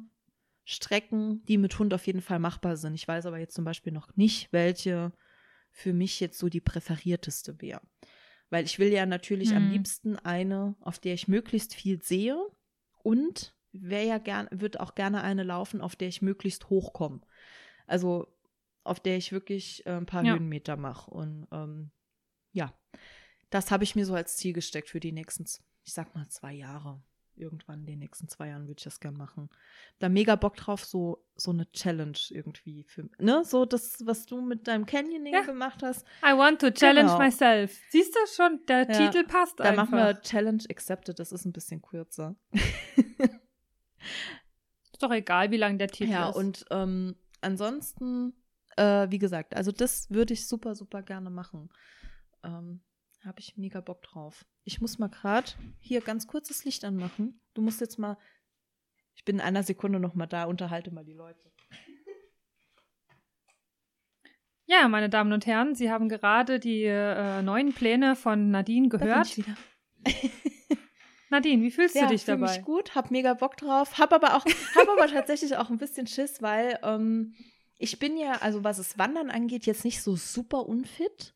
[SPEAKER 2] Strecken, die mit Hund auf jeden Fall machbar sind. Ich weiß aber jetzt zum Beispiel noch nicht, welche für mich jetzt so die präferierteste wäre. Weil ich will ja natürlich am
[SPEAKER 1] Hm.
[SPEAKER 2] liebsten eine, auf der ich möglichst viel sehe und wäre ja gern, wird auch gerne eine laufen, auf der ich möglichst hochkomme. Also auf der ich wirklich äh, ein paar
[SPEAKER 1] Ja.
[SPEAKER 2] Höhenmeter mache. Und ähm, ja, das habe ich mir so als Ziel gesteckt für die nächsten, ich sag mal, zwei Jahre. Irgendwann in den nächsten zwei Jahren würde ich das gern machen. Da mega Bock drauf, so, so eine Challenge irgendwie für, ne? So das, was du mit deinem Canyoning
[SPEAKER 1] Ja.
[SPEAKER 2] gemacht hast.
[SPEAKER 1] I want to challenge
[SPEAKER 2] Genau.
[SPEAKER 1] myself. Siehst du schon, der
[SPEAKER 2] Ja.
[SPEAKER 1] Titel passt
[SPEAKER 2] Da
[SPEAKER 1] einfach.
[SPEAKER 2] machen wir Challenge Accepted, das ist ein bisschen kürzer.
[SPEAKER 1] Ist doch egal, wie lang der Titel
[SPEAKER 2] Ja,
[SPEAKER 1] ist.
[SPEAKER 2] und ähm, ansonsten, äh, wie gesagt, also das würde ich super, super gerne machen. Ähm, Habe ich mega Bock drauf. Ich muss mal gerade hier ganz kurz das Licht anmachen. Du musst jetzt mal, ich bin in einer Sekunde noch mal da, unterhalte mal die Leute.
[SPEAKER 1] ja, meine Damen und Herren, Sie haben gerade die äh, neuen Pläne von Nadine gehört.
[SPEAKER 2] ich.
[SPEAKER 1] Nadine, wie fühlst
[SPEAKER 2] ja,
[SPEAKER 1] du dich dabei?
[SPEAKER 2] mich gut, hab mega Bock drauf, hab aber auch, hab aber tatsächlich auch ein bisschen Schiss, weil ähm, ich bin ja, also was das Wandern angeht, jetzt nicht so super unfit.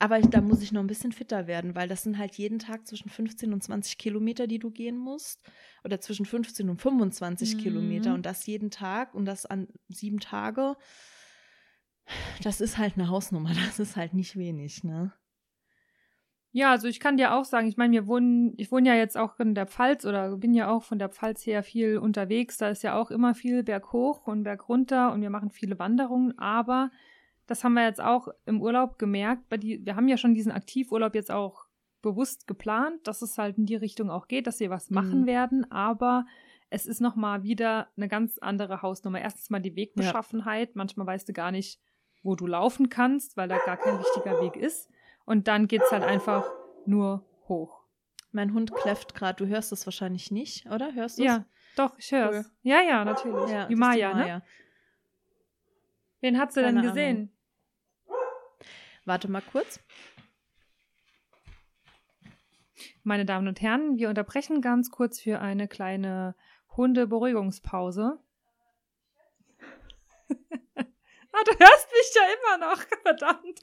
[SPEAKER 2] Aber ich, da muss ich noch ein bisschen fitter werden, weil das sind halt jeden Tag zwischen 15 und 20 Kilometer, die du gehen musst. Oder zwischen 15 und 25
[SPEAKER 1] Mhm.
[SPEAKER 2] Kilometer und das jeden Tag und das an sieben Tage. Das ist halt eine Hausnummer, das ist halt nicht wenig, ne?
[SPEAKER 1] Ja, also ich kann dir auch sagen, ich meine, wir wohnen, ich wohne ja jetzt auch in der Pfalz oder bin ja auch von der Pfalz her viel unterwegs. Da ist ja auch immer viel berghoch und bergunter und wir machen viele Wanderungen. Aber das haben wir jetzt auch im Urlaub gemerkt. Bei die, wir haben ja schon diesen Aktivurlaub jetzt auch bewusst geplant, dass es halt in die Richtung auch geht, dass wir was machen
[SPEAKER 2] Mhm.
[SPEAKER 1] werden. Aber es ist noch mal wieder eine ganz andere Hausnummer. Erstens mal die Wegbeschaffenheit. Manchmal weißt du gar nicht, wo du laufen kannst, weil da gar kein richtiger Weg ist. Und dann geht's halt einfach nur hoch.
[SPEAKER 2] Mein Hund kläfft gerade, du hörst es wahrscheinlich nicht, oder? Hörst du
[SPEAKER 1] Ja, doch, ich hör's.
[SPEAKER 2] Cool.
[SPEAKER 1] Ja, ja, natürlich.
[SPEAKER 2] Ja,
[SPEAKER 1] die
[SPEAKER 2] das ist
[SPEAKER 1] Maya, ne? Wen hat sie denn gesehen?
[SPEAKER 2] Warte mal kurz.
[SPEAKER 1] Meine Damen und Herren, wir unterbrechen ganz kurz für eine kleine Hundeberuhigungspause. ah, du hörst mich ja immer noch, verdammt.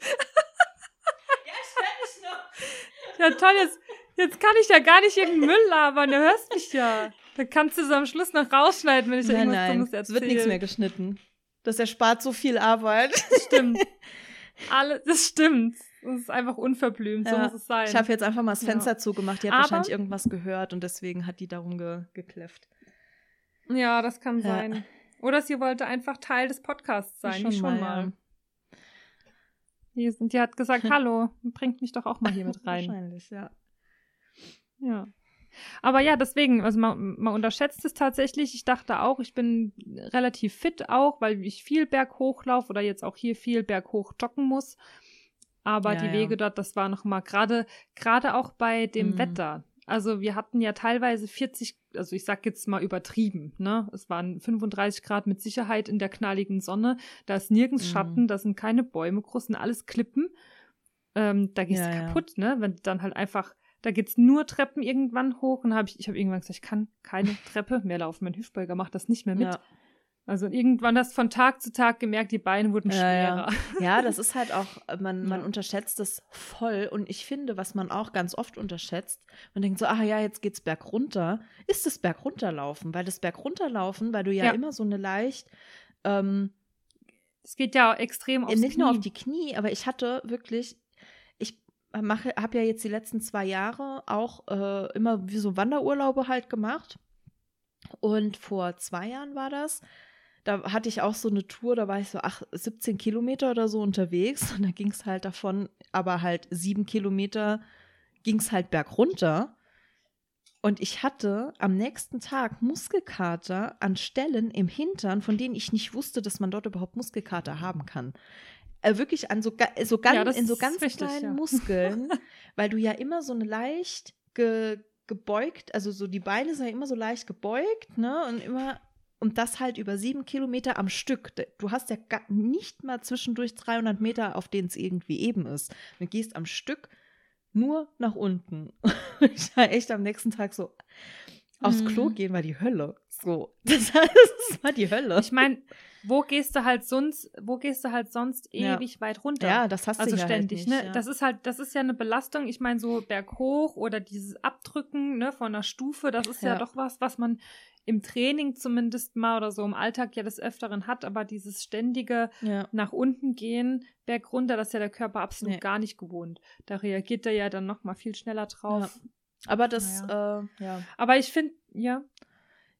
[SPEAKER 2] Ja, ich höre dich noch.
[SPEAKER 1] Ja, toll, jetzt, jetzt kann ich ja gar nicht irgendeinen Müll labern, du hörst mich ja. Da kannst du so am Schluss noch rausschneiden, wenn ich
[SPEAKER 2] Nein,
[SPEAKER 1] irgendwas
[SPEAKER 2] nein,
[SPEAKER 1] Dummes
[SPEAKER 2] es wird nichts mehr geschnitten. Das erspart so viel Arbeit.
[SPEAKER 1] Stimmt. Alle, das stimmt. Das ist einfach unverblümt, so
[SPEAKER 2] Ja.
[SPEAKER 1] muss es sein.
[SPEAKER 2] Ich habe jetzt einfach mal das
[SPEAKER 1] Ja.
[SPEAKER 2] Fenster zugemacht. Die hat
[SPEAKER 1] Aber-
[SPEAKER 2] wahrscheinlich irgendwas gehört und deswegen hat die darum ge gekläfft.
[SPEAKER 1] ja, das kann
[SPEAKER 2] Ja.
[SPEAKER 1] sein. Oder sie wollte einfach Teil des Podcasts sein, wie schon mal. Die, sind, die hat gesagt, hallo, bringt mich doch auch mal hier mit rein.
[SPEAKER 2] Wahrscheinlich, ja.
[SPEAKER 1] Ja. Aber ja, deswegen, also man, man unterschätzt es tatsächlich. Ich dachte auch, ich bin relativ fit auch, weil ich viel berghoch laufe oder jetzt auch hier viel berghoch joggen muss. Aber
[SPEAKER 2] Ja,
[SPEAKER 1] die
[SPEAKER 2] ja.
[SPEAKER 1] Wege dort, das war noch mal gerade, gerade auch bei dem
[SPEAKER 2] Mhm.
[SPEAKER 1] Wetter. Also wir hatten ja teilweise 40, also ich sag jetzt mal übertrieben, ne? Es waren 35 Grad mit Sicherheit in der knalligen Sonne. Da ist nirgends
[SPEAKER 2] Mhm.
[SPEAKER 1] Schatten, da sind keine Bäume groß, sind alles Klippen. Ähm, da gehst
[SPEAKER 2] Ja,
[SPEAKER 1] du kaputt, ne? Wenn du dann halt einfach, da geht's nur Treppen irgendwann hoch und habe ich, ich habe irgendwann gesagt, ich kann keine Treppe mehr laufen. Mein Hüftbeuger macht das nicht mehr mit.
[SPEAKER 2] Ja.
[SPEAKER 1] Also irgendwann hast du von Tag zu Tag gemerkt, die Beine wurden
[SPEAKER 2] Ja,
[SPEAKER 1] schwerer.
[SPEAKER 2] ja. ja, das ist halt auch, man, man
[SPEAKER 1] Ja.
[SPEAKER 2] unterschätzt es voll. Und ich finde, was man auch ganz oft unterschätzt, man denkt so, ah ja, jetzt geht's bergunter, ist das Bergunterlaufen. Weil das Bergunterlaufen, weil du ja,
[SPEAKER 1] Ja.
[SPEAKER 2] immer so eine leicht, ähm,
[SPEAKER 1] Es geht ja extrem aufs
[SPEAKER 2] nicht
[SPEAKER 1] Knie.
[SPEAKER 2] nur auf die Knie, aber ich hatte wirklich, ich mache, habe ja jetzt die letzten zwei Jahre auch äh, immer so Wanderurlaube halt gemacht. Und vor zwei Jahren war das. Da hatte ich auch so eine Tour, da war ich so ach, 17 Kilometer oder so unterwegs. Und da ging es halt davon, aber halt sieben Kilometer ging es halt bergunter. Und ich hatte am nächsten Tag Muskelkater an Stellen im Hintern, von denen ich nicht wusste, dass man dort überhaupt Muskelkater haben kann. Äh, wirklich an so, so ganz,
[SPEAKER 1] Ja,
[SPEAKER 2] in so ganz
[SPEAKER 1] richtig,
[SPEAKER 2] kleinen
[SPEAKER 1] ja.
[SPEAKER 2] Muskeln, weil du ja immer so eine leicht ge, gebeugt, also so die Beine sind ja immer so leicht gebeugt, ne? Und immer, und das halt über sieben Kilometer am Stück. Du hast ja ga, nicht mal zwischendurch 300 Meter, auf denen es irgendwie eben ist. Du gehst am Stück nur nach unten. ich war echt am nächsten Tag so, aufs
[SPEAKER 1] Mhm.
[SPEAKER 2] Klo gehen war die Hölle. So, das, das war die Hölle.
[SPEAKER 1] Ich meine, wo gehst du halt sonst, wo gehst du halt sonst
[SPEAKER 2] Ja.
[SPEAKER 1] ewig weit runter?
[SPEAKER 2] ja, das hast
[SPEAKER 1] also
[SPEAKER 2] du ja
[SPEAKER 1] ständig,
[SPEAKER 2] halt nicht,
[SPEAKER 1] ne?
[SPEAKER 2] Ja.
[SPEAKER 1] Das ist halt, das ist ja eine Belastung. Ich meine, so berghoch oder dieses Abdrücken, ne, von einer Stufe, das ist ja.
[SPEAKER 2] Ja.
[SPEAKER 1] doch was, was man im Training zumindest mal oder so im Alltag ja des Öfteren hat, aber dieses ständige
[SPEAKER 2] ja.
[SPEAKER 1] nach unten gehen, berg runter, das ist ja der Körper absolut
[SPEAKER 2] Nee.
[SPEAKER 1] gar nicht gewohnt. Da reagiert er ja dann noch mal viel schneller drauf.
[SPEAKER 2] Aber das, äh, ja.
[SPEAKER 1] Aber ich finde, ja,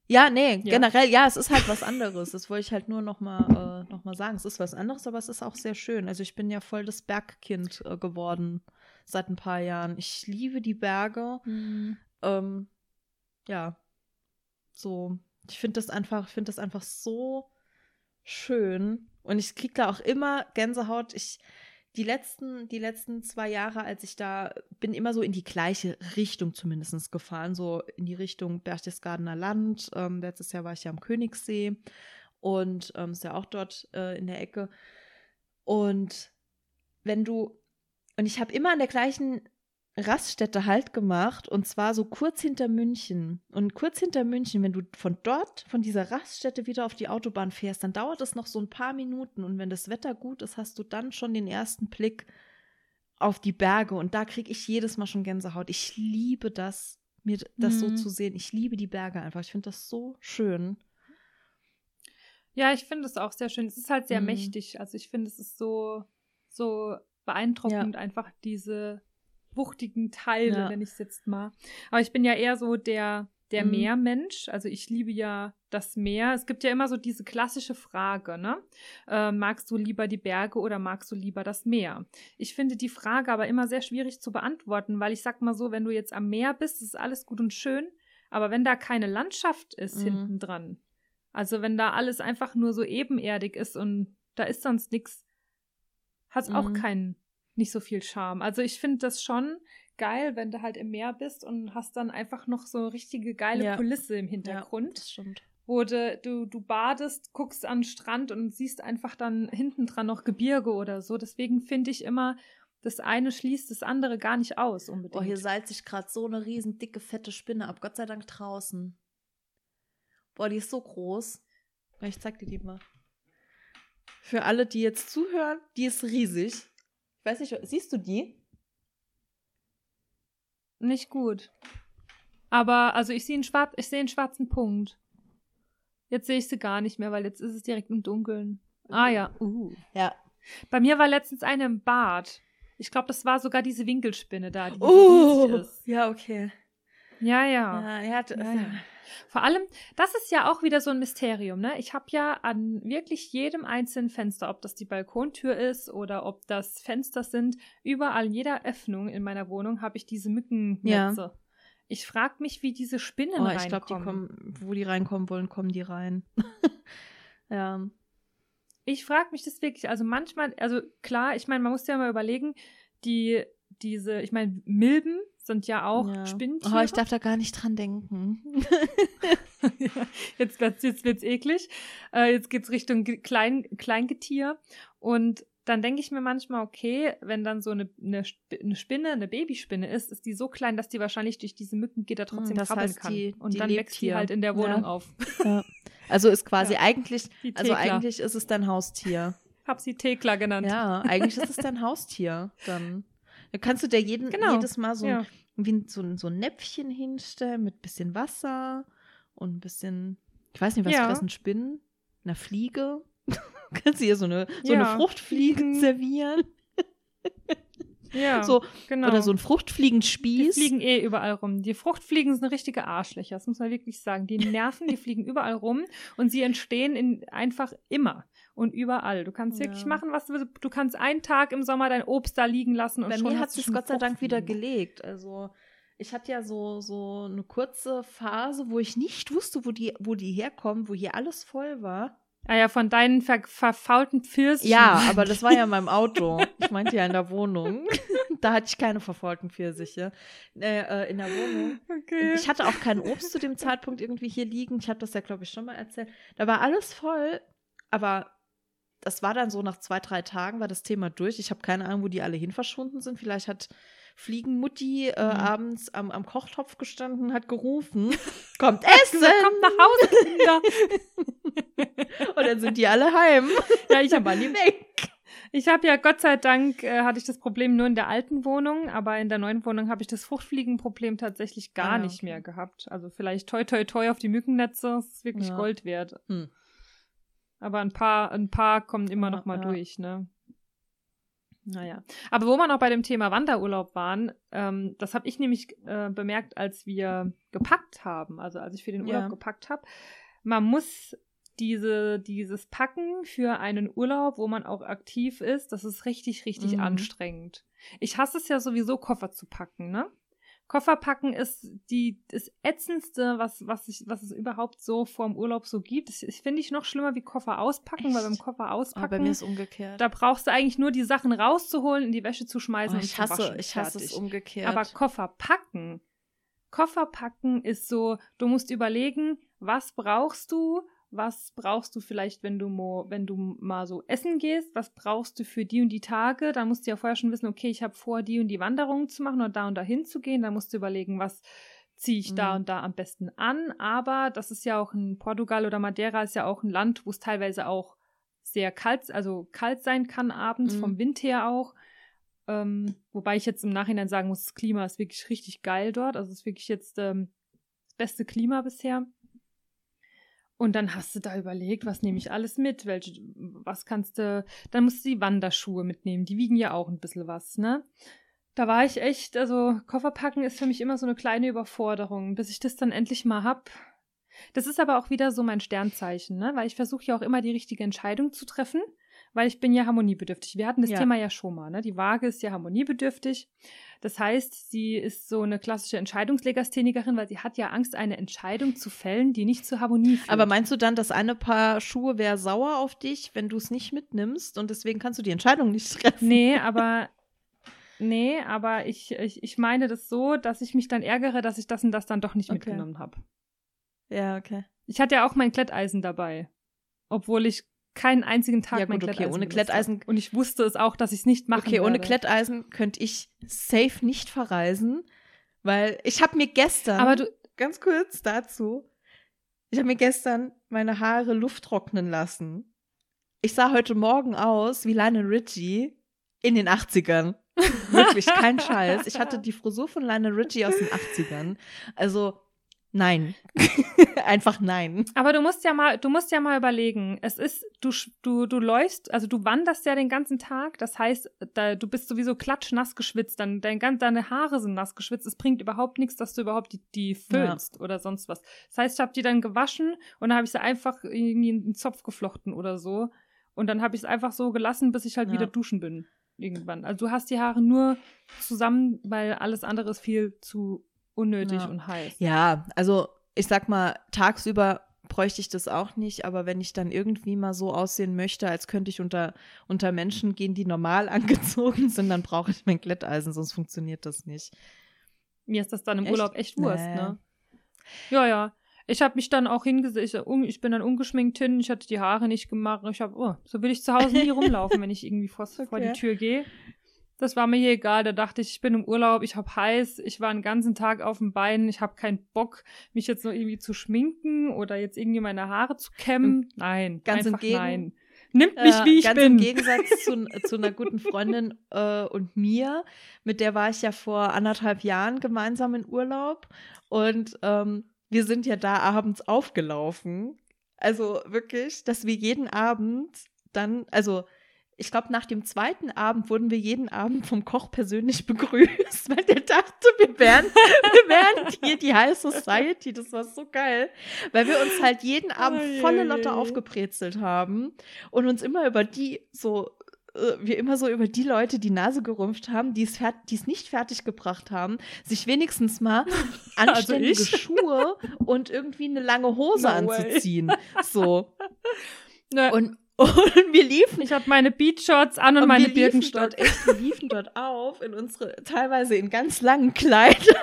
[SPEAKER 2] Ja, nee,
[SPEAKER 1] Ja.
[SPEAKER 2] generell, ja, es ist halt was anderes. Das wollte ich halt nur noch mal, äh, noch mal sagen. Es ist was anderes, aber es ist auch sehr schön. Also ich bin ja voll das Bergkind äh, geworden seit ein paar Jahren. Ich liebe die Berge. Ähm, ja, so. Ich finde das einfach, finde das einfach so schön. Und ich kriege da auch immer Gänsehaut. Ich, die letzten, die letzten zwei Jahre, als ich da bin, immer so in die gleiche Richtung zumindest gefahren, so in die Richtung Berchtesgadener Land. Ähm, letztes Jahr war ich ja am Königssee und ähm, ist ja auch dort äh, in der Ecke. Und wenn du, und ich habe immer an der gleichen Raststätte halt gemacht und zwar so kurz hinter München. Und kurz hinter München, wenn du von dort, von dieser Raststätte wieder auf die Autobahn fährst, dann dauert es noch so ein paar Minuten und wenn das Wetter gut ist, hast du dann schon den ersten Blick auf die Berge und da kriege ich jedes Mal schon Gänsehaut. Ich liebe das, mir das so
[SPEAKER 1] Mhm.
[SPEAKER 2] zu sehen. Ich liebe die Berge einfach. Ich finde das so schön.
[SPEAKER 1] Ja, ich finde es auch sehr schön. Es ist halt sehr
[SPEAKER 2] Mhm.
[SPEAKER 1] mächtig. Also ich finde, es ist so, so beeindruckend, einfach diese wuchtigen Teile,
[SPEAKER 2] Ja.
[SPEAKER 1] nenne ich es jetzt mal. Aber ich bin ja eher so der, der
[SPEAKER 2] Mhm.
[SPEAKER 1] Meermensch. Also ich liebe ja das Meer. Es gibt ja immer so diese klassische Frage, ne? Äh, magst du lieber die Berge oder magst du lieber das Meer? Ich finde die Frage aber immer sehr schwierig zu beantworten, weil ich sag mal so, wenn du jetzt am Meer bist, ist alles gut und schön, aber wenn da keine Landschaft ist
[SPEAKER 2] Mhm.
[SPEAKER 1] hinten dran, also wenn da alles einfach nur so ebenerdig ist und da ist sonst nichts, hat es auch
[SPEAKER 2] Mhm.
[SPEAKER 1] keinen, nicht so viel Charme. Also ich finde das schon geil, wenn du halt im Meer bist und hast dann einfach noch so richtige geile
[SPEAKER 2] Ja.
[SPEAKER 1] Kulisse im Hintergrund,
[SPEAKER 2] das stimmt.
[SPEAKER 1] wo du, du, du badest, guckst an den Strand und siehst einfach dann hinten dran noch Gebirge oder so. Deswegen finde ich immer, das eine schließt das andere gar nicht aus unbedingt.
[SPEAKER 2] Boah, hier salzt sich gerade so eine riesen dicke, fette Spinne ab. Gott sei Dank draußen. Boah, die ist so groß. Ich zeig dir die mal. Für alle, die jetzt zuhören, die ist riesig. Weiß nicht, siehst du die?
[SPEAKER 1] nicht gut. Aber, also ich sehe einen, schwarz, ich sehe einen schwarzen Punkt. Jetzt sehe ich sie gar nicht mehr, weil jetzt ist es direkt im Dunkeln. Ah ja. Uh.
[SPEAKER 2] Ja.
[SPEAKER 1] Bei mir war letztens eine im Bad. Ich glaube, das war sogar diese Winkelspinne da, die so
[SPEAKER 2] Oh,
[SPEAKER 1] riesig ist.
[SPEAKER 2] ja, okay.
[SPEAKER 1] Ja, ja.
[SPEAKER 2] Ja, er hat,
[SPEAKER 1] Ja, ja. Vor allem, das ist ja auch wieder so ein Mysterium, ne? Ich habe ja an wirklich jedem einzelnen Fenster, ob das die Balkontür ist oder ob das Fenster sind, überall in jeder Öffnung in meiner Wohnung habe ich diese Mückennetze. Ich frage mich, wie diese Spinnen
[SPEAKER 2] Oh,
[SPEAKER 1] reinkommen.
[SPEAKER 2] ich glaube, die kommen, wo die reinkommen wollen, kommen die rein. ja.
[SPEAKER 1] Ich frage mich das wirklich. Also manchmal, also klar, ich meine, man muss ja mal überlegen, die, diese, ich meine, Milben sind ja auch
[SPEAKER 2] ja.
[SPEAKER 1] Spinntiere.
[SPEAKER 2] Oh, ich darf da gar nicht dran denken.
[SPEAKER 1] jetzt wird's, jetzt wird's eklig. Äh, jetzt geht's Richtung Klein, Kleingetier. Und dann denke ich mir manchmal, okay, wenn dann so eine, eine, eine Spinne, eine Babyspinne ist, ist die so klein, dass die wahrscheinlich durch diese Mückengitter trotzdem
[SPEAKER 2] Hm, das
[SPEAKER 1] krabbeln
[SPEAKER 2] heißt,
[SPEAKER 1] kann.
[SPEAKER 2] die-
[SPEAKER 1] und
[SPEAKER 2] die
[SPEAKER 1] dann wächst die
[SPEAKER 2] hier.
[SPEAKER 1] halt in der Wohnung
[SPEAKER 2] Ja.
[SPEAKER 1] auf.
[SPEAKER 2] ja. Also ist quasi
[SPEAKER 1] Ja.
[SPEAKER 2] eigentlich,
[SPEAKER 1] Die
[SPEAKER 2] also eigentlich ist es dein Haustier.
[SPEAKER 1] Hab sie Thekla genannt.
[SPEAKER 2] Ja, eigentlich ist es dein Haustier. Dann, dann kannst du dir jeden,
[SPEAKER 1] Genau.
[SPEAKER 2] jedes Mal so, ein,
[SPEAKER 1] Ja.
[SPEAKER 2] ein- so, ein, so ein Näpfchen hinstellen mit bisschen Wasser und ein bisschen, ich weiß nicht, was
[SPEAKER 1] Ja.
[SPEAKER 2] fressen Spinnen? Eine Fliege? kannst du ihr so eine, so eine
[SPEAKER 1] Ja,
[SPEAKER 2] Fruchtfliege
[SPEAKER 1] Fliegen.
[SPEAKER 2] servieren?
[SPEAKER 1] ja
[SPEAKER 2] So,
[SPEAKER 1] genau.
[SPEAKER 2] Oder so ein
[SPEAKER 1] Die
[SPEAKER 2] Fruchtfliegenspieß?
[SPEAKER 1] fliegen eh überall rum. Die Fruchtfliegen sind richtige Arschlöcher, das muss man wirklich sagen. Die nerven, die fliegen überall rum und sie entstehen in, einfach immer und überall. Du kannst
[SPEAKER 2] Ja.
[SPEAKER 1] wirklich machen, was du willst. Du kannst einen Tag im Sommer dein Obst da liegen lassen und
[SPEAKER 2] Bei
[SPEAKER 1] schon
[SPEAKER 2] mir hat es Gott sei Dank wieder gelegt. Also ich hatte ja so, so eine kurze Phase, wo ich nicht wusste, wo die, wo die herkommen, wo hier alles voll war.
[SPEAKER 1] Ah ja, von deinen ver verfaulten Pfirsichen.
[SPEAKER 2] Ja, aber das war ja in meinem Auto. Ich meinte ja in der Wohnung. da hatte ich keine verfaulten Pfirsiche. Äh, äh, in der Wohnung.
[SPEAKER 1] Okay.
[SPEAKER 2] Ich hatte auch kein Obst zu dem Zeitpunkt irgendwie hier liegen. Ich habe das ja, glaube ich, schon mal erzählt. Da war alles voll, aber das war dann so nach zwei, drei Tagen war das Thema durch. Ich habe keine Ahnung, wo die alle hin verschwunden sind. Vielleicht hat Fliegenmutti äh,
[SPEAKER 1] Mhm.
[SPEAKER 2] abends am, am Kochtopf gestanden, hat gerufen, kommt Essen!
[SPEAKER 1] Kommt nach Hause, Kinder.
[SPEAKER 2] Und dann sind die alle heim.
[SPEAKER 1] ja, ich habe
[SPEAKER 2] die weg.
[SPEAKER 1] Ich habe ja Gott sei Dank äh, hatte ich das Problem nur in der alten Wohnung, aber in der neuen Wohnung habe ich das Fruchtfliegenproblem tatsächlich gar
[SPEAKER 2] Ah,
[SPEAKER 1] nicht
[SPEAKER 2] okay.
[SPEAKER 1] mehr gehabt. Also vielleicht toi toi toi auf die Mückennetze, das ist wirklich
[SPEAKER 2] Ja.
[SPEAKER 1] Gold wert.
[SPEAKER 2] Hm.
[SPEAKER 1] Aber ein paar, ein paar kommen immer noch mal
[SPEAKER 2] ja.
[SPEAKER 1] durch, ne? Naja. Aber wo wir noch bei dem Thema Wanderurlaub waren, ähm, das habe ich nämlich äh, bemerkt, als wir gepackt haben, also als ich für den Urlaub
[SPEAKER 2] Ja.
[SPEAKER 1] gepackt habe. Man muss diese, dieses Packen für einen Urlaub, wo man auch aktiv ist, das ist richtig, richtig
[SPEAKER 2] Mhm.
[SPEAKER 1] anstrengend. Ich hasse es ja sowieso, Koffer zu packen, ne? Koffer packen ist die, das ätzendste, was, was, ich, was es überhaupt so vorm Urlaub so gibt. Das ist- finde ich noch schlimmer wie Koffer auspacken, weil beim
[SPEAKER 2] Echt?
[SPEAKER 1] Koffer
[SPEAKER 2] Aber
[SPEAKER 1] auspacken,
[SPEAKER 2] bei mir ist umgekehrt.
[SPEAKER 1] da brauchst du eigentlich nur die Sachen rauszuholen, in die Wäsche zu schmeißen
[SPEAKER 2] oh,
[SPEAKER 1] und
[SPEAKER 2] ich
[SPEAKER 1] zu
[SPEAKER 2] hasse,
[SPEAKER 1] waschen.
[SPEAKER 2] ich hasse es
[SPEAKER 1] Fertig.
[SPEAKER 2] umgekehrt.
[SPEAKER 1] Aber Koffer packen, Koffer packen ist so, du musst überlegen, was brauchst du, was brauchst du vielleicht, wenn du, mo, wenn du mal so essen gehst, was brauchst du für die und die Tage, da musst du ja vorher schon wissen, okay, ich habe vor, die und die Wanderung zu machen oder da und da hinzugehen, da musst du überlegen, was ziehe ich da
[SPEAKER 2] Mhm.
[SPEAKER 1] und da am besten an, aber das ist ja auch in Portugal oder Madeira ist ja auch ein Land, wo es teilweise auch sehr kalt, also kalt sein kann abends,
[SPEAKER 2] Mhm.
[SPEAKER 1] vom Wind her auch. Ähm, wobei ich jetzt im Nachhinein sagen muss, das Klima ist wirklich richtig geil dort. Also es ist wirklich jetzt ähm, das beste Klima bisher. Und dann hast du da überlegt, was nehme ich alles mit? Welche, was kannst du, dann musst du die Wanderschuhe mitnehmen. Die wiegen ja auch ein bisschen was, ne? Da war ich echt, also Koffer packen ist für mich immer so eine kleine Überforderung, bis ich das dann endlich mal hab. Das ist aber auch wieder so mein Sternzeichen, ne? Weil ich versuche ja auch immer die richtige Entscheidung zu treffen, weil ich bin ja harmoniebedürftig. Wir hatten das
[SPEAKER 2] Ja.
[SPEAKER 1] Thema ja schon mal, ne? Die Waage ist ja harmoniebedürftig. Das heißt, sie ist so eine klassische Entscheidungslegasthenikerin, weil sie hat ja Angst, eine Entscheidung zu fällen, die nicht zur Harmonie führt.
[SPEAKER 2] Aber meinst du dann, das eine Paar Schuhe wäre sauer auf dich, wenn du es nicht mitnimmst und deswegen kannst du die Entscheidung nicht treffen?
[SPEAKER 1] Nee, aber nee, aber ich, ich, ich meine das so, dass ich mich dann ärgere, dass ich das und das dann doch nicht
[SPEAKER 2] Okay.
[SPEAKER 1] mitgenommen habe.
[SPEAKER 2] Ja, okay.
[SPEAKER 1] Ich hatte ja auch mein Kletteisen dabei, obwohl ich keinen einzigen Tag
[SPEAKER 2] Ja,
[SPEAKER 1] mein
[SPEAKER 2] gut, okay,
[SPEAKER 1] Kletteisen
[SPEAKER 2] ohne
[SPEAKER 1] benutzt
[SPEAKER 2] Kletteisen-.
[SPEAKER 1] Und ich wusste es auch, dass ich es nicht machen
[SPEAKER 2] Okay, ohne
[SPEAKER 1] werde.
[SPEAKER 2] Kletteisen könnte ich safe nicht verreisen, weil ich habe mir gestern,
[SPEAKER 1] Aber du,
[SPEAKER 2] ganz kurz dazu, ich habe mir gestern meine Haare Luft trocknen lassen. Ich sah heute Morgen aus wie Lionel Richie in den 80ern. Wirklich, kein Scheiß. Ich hatte die Frisur von Lionel Richie aus den 80ern. Also, nein. Einfach nein.
[SPEAKER 1] Aber du musst ja mal, du musst ja mal überlegen. Es ist, du, du, du läufst, also du wanderst ja den ganzen Tag. Das heißt, da, du bist sowieso klatschnass geschwitzt. Dann, dein, deine Haare sind nass geschwitzt. Es bringt überhaupt nichts, dass du überhaupt die, die füllst ja. oder sonst was. Das heißt, ich habe die dann gewaschen und dann habe ich sie einfach irgendwie in einen Zopf geflochten oder so. Und dann habe ich es einfach so gelassen, bis ich halt ja. wieder duschen bin. Irgendwann. Also du hast die Haare nur zusammen, weil alles andere ist viel zu unnötig
[SPEAKER 2] ja.
[SPEAKER 1] und heiß.
[SPEAKER 2] Ja, also ich sag mal, tagsüber bräuchte ich das auch nicht, aber wenn ich dann irgendwie mal so aussehen möchte, als könnte ich unter, unter Menschen gehen, die normal angezogen sind, dann brauche ich mein Glätteisen, sonst funktioniert das nicht.
[SPEAKER 1] Mir ist das dann im echt? Urlaub echt Wurst, nee. ne? Ja, ja. Ich habe mich dann auch hingesetzt, ich bin dann ungeschminkt hin, ich hatte die Haare nicht gemacht. Ich habe, oh, so will ich zu Hause nie rumlaufen, wenn ich irgendwie vor, okay. vor die Tür gehe. Das war mir hier egal. Da dachte ich, ich bin im Urlaub, ich hab heiß, ich war den ganzen Tag auf dem Bein, ich habe keinen Bock, mich jetzt noch irgendwie zu schminken oder jetzt irgendwie meine Haare zu kämmen. Nein,
[SPEAKER 2] ganz
[SPEAKER 1] einfach
[SPEAKER 2] im Gegen
[SPEAKER 1] nein. Nimmt mich, wie ich
[SPEAKER 2] ganz
[SPEAKER 1] bin.
[SPEAKER 2] Ganz im Gegensatz zu, zu einer guten Freundin äh, und mir, mit der war ich ja vor anderthalb Jahren gemeinsam in Urlaub und ähm, wir sind ja da abends aufgelaufen. Also wirklich, dass wir jeden Abend dann, also ich glaube, nach dem zweiten Abend wurden wir jeden Abend vom Koch persönlich begrüßt, weil der dachte, wir wären, wir wären hier die High Society. Das war so geil. Weil wir uns halt jeden Abend volle Lotte aufgebrezelt haben und uns immer über die so äh, wir immer so über die Leute die Nase gerümpft haben, die es nicht fertig gebracht haben, sich wenigstens mal also anständige also Schuhe und irgendwie eine lange Hose no anzuziehen. Way. So.
[SPEAKER 1] Ne.
[SPEAKER 2] Und, und wir liefen.
[SPEAKER 1] Ich habe meine Beachshorts an und, und meine Birkenstock.
[SPEAKER 2] wir liefen dort auf in unsere, teilweise in ganz langen Kleidern.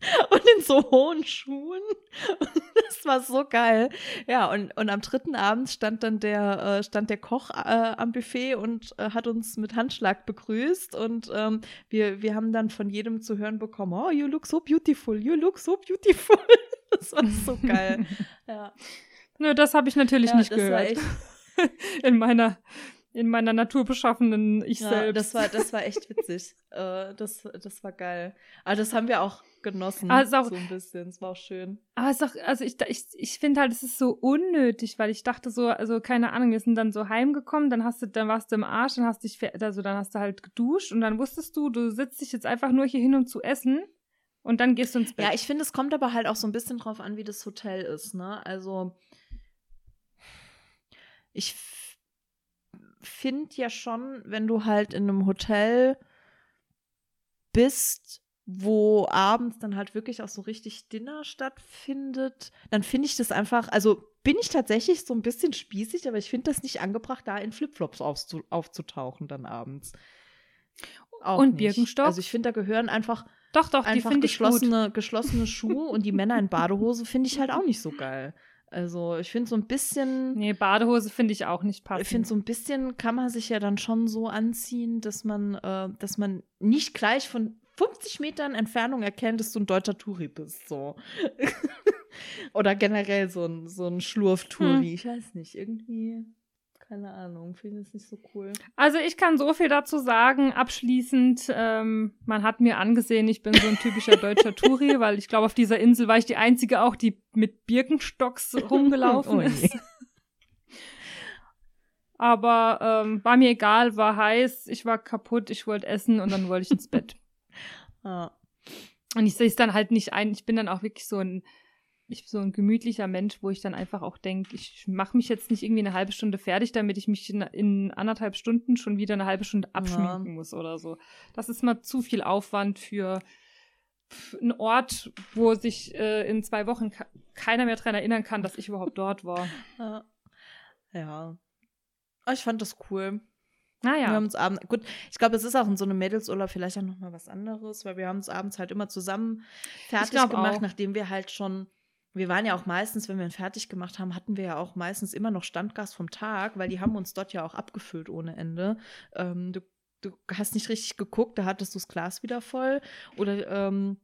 [SPEAKER 2] und in so hohen Schuhen. Das war so geil. Ja, und, und am dritten Abend stand dann der, äh, stand der Koch äh, am Buffet und äh, hat uns mit Handschlag begrüßt. Und ähm, wir, wir haben dann von jedem zu hören bekommen, oh, you look so beautiful, you look so beautiful. Das war so geil. Ja.
[SPEAKER 1] Nö, das habe ich natürlich ja, nicht gehört. In meiner in meiner naturbeschaffenen Ich ja, selbst.
[SPEAKER 2] Das war, das war echt witzig. äh, das, das war geil. Aber das haben wir auch genossen.
[SPEAKER 1] Also auch,
[SPEAKER 2] so ein bisschen. Es war auch schön.
[SPEAKER 1] Aber es ist auch, also ich, ich, ich finde halt, es ist so unnötig, weil ich dachte so, also keine Ahnung, wir sind dann so heimgekommen, dann hast du, dann warst du im Arsch, dann hast dich, also dann hast du halt geduscht und dann wusstest du, du sitzt dich jetzt einfach nur hier hin, um zu essen. Und dann gehst du ins Bett.
[SPEAKER 2] Ja, ich finde, es kommt aber halt auch so ein bisschen drauf an, wie das Hotel ist, ne? Also, ich finde ja schon, wenn du halt in einem Hotel bist, wo abends dann halt wirklich auch so richtig Dinner stattfindet, dann finde ich das einfach, also bin ich tatsächlich so ein bisschen spießig, aber ich finde das nicht angebracht, da in Flipflops aufzutauchen dann abends.
[SPEAKER 1] Auch und Birkenstock?
[SPEAKER 2] Also ich finde, da gehören einfach,
[SPEAKER 1] doch, doch,
[SPEAKER 2] einfach
[SPEAKER 1] die
[SPEAKER 2] geschlossene, geschlossene Schuhe und die Männer in Badehose finde ich halt auch nicht so geil. Also ich finde so ein bisschen.
[SPEAKER 1] Nee, Badehose finde ich auch nicht passend.
[SPEAKER 2] Ich finde so ein bisschen kann man sich ja dann schon so anziehen, dass man, äh, dass man nicht gleich von 50 Metern Entfernung erkennt, dass du ein deutscher Touri bist. So. Oder generell so ein, so ein Schlurf-Touri. Hm. Ich weiß nicht, irgendwie keine Ahnung, finde es nicht so cool.
[SPEAKER 1] Also ich kann so viel dazu sagen, abschließend, ähm, man hat mir angesehen, ich bin so ein typischer deutscher Touri, weil ich glaube, auf dieser Insel war ich die Einzige auch, die mit Birkenstocks rumgelaufen oh ist. Aber ähm, war mir egal, war heiß, ich war kaputt, ich wollte essen und dann wollte ich ins Bett.
[SPEAKER 2] ah.
[SPEAKER 1] Und ich sehe es dann halt nicht ein. Ich bin dann auch wirklich so ein ich bin so ein gemütlicher Mensch, wo ich dann einfach auch denke, ich mache mich jetzt nicht irgendwie eine halbe Stunde fertig, damit ich mich in, in anderthalb Stunden schon wieder eine halbe Stunde abschminken ja. muss oder so. Das ist mal zu viel Aufwand für einen Ort, wo sich äh, in zwei Wochen keiner mehr dran erinnern kann, dass ich überhaupt dort war.
[SPEAKER 2] Ja. ja. Ich fand das cool.
[SPEAKER 1] Naja.
[SPEAKER 2] Wir haben uns abends, gut, ich glaube, es ist auch in so einem Mädelsurlaub vielleicht auch nochmal was anderes, weil wir haben uns abends halt immer zusammen fertig gemacht, auch. nachdem wir halt schon wir waren ja auch meistens, wenn wir ihn fertig gemacht haben, hatten wir ja auch meistens immer noch Standgas vom Tag, weil die haben uns dort ja auch abgefüllt ohne Ende. Ähm, du, du, hast nicht richtig geguckt, da hattest du das Glas wieder voll. Oder, ähm,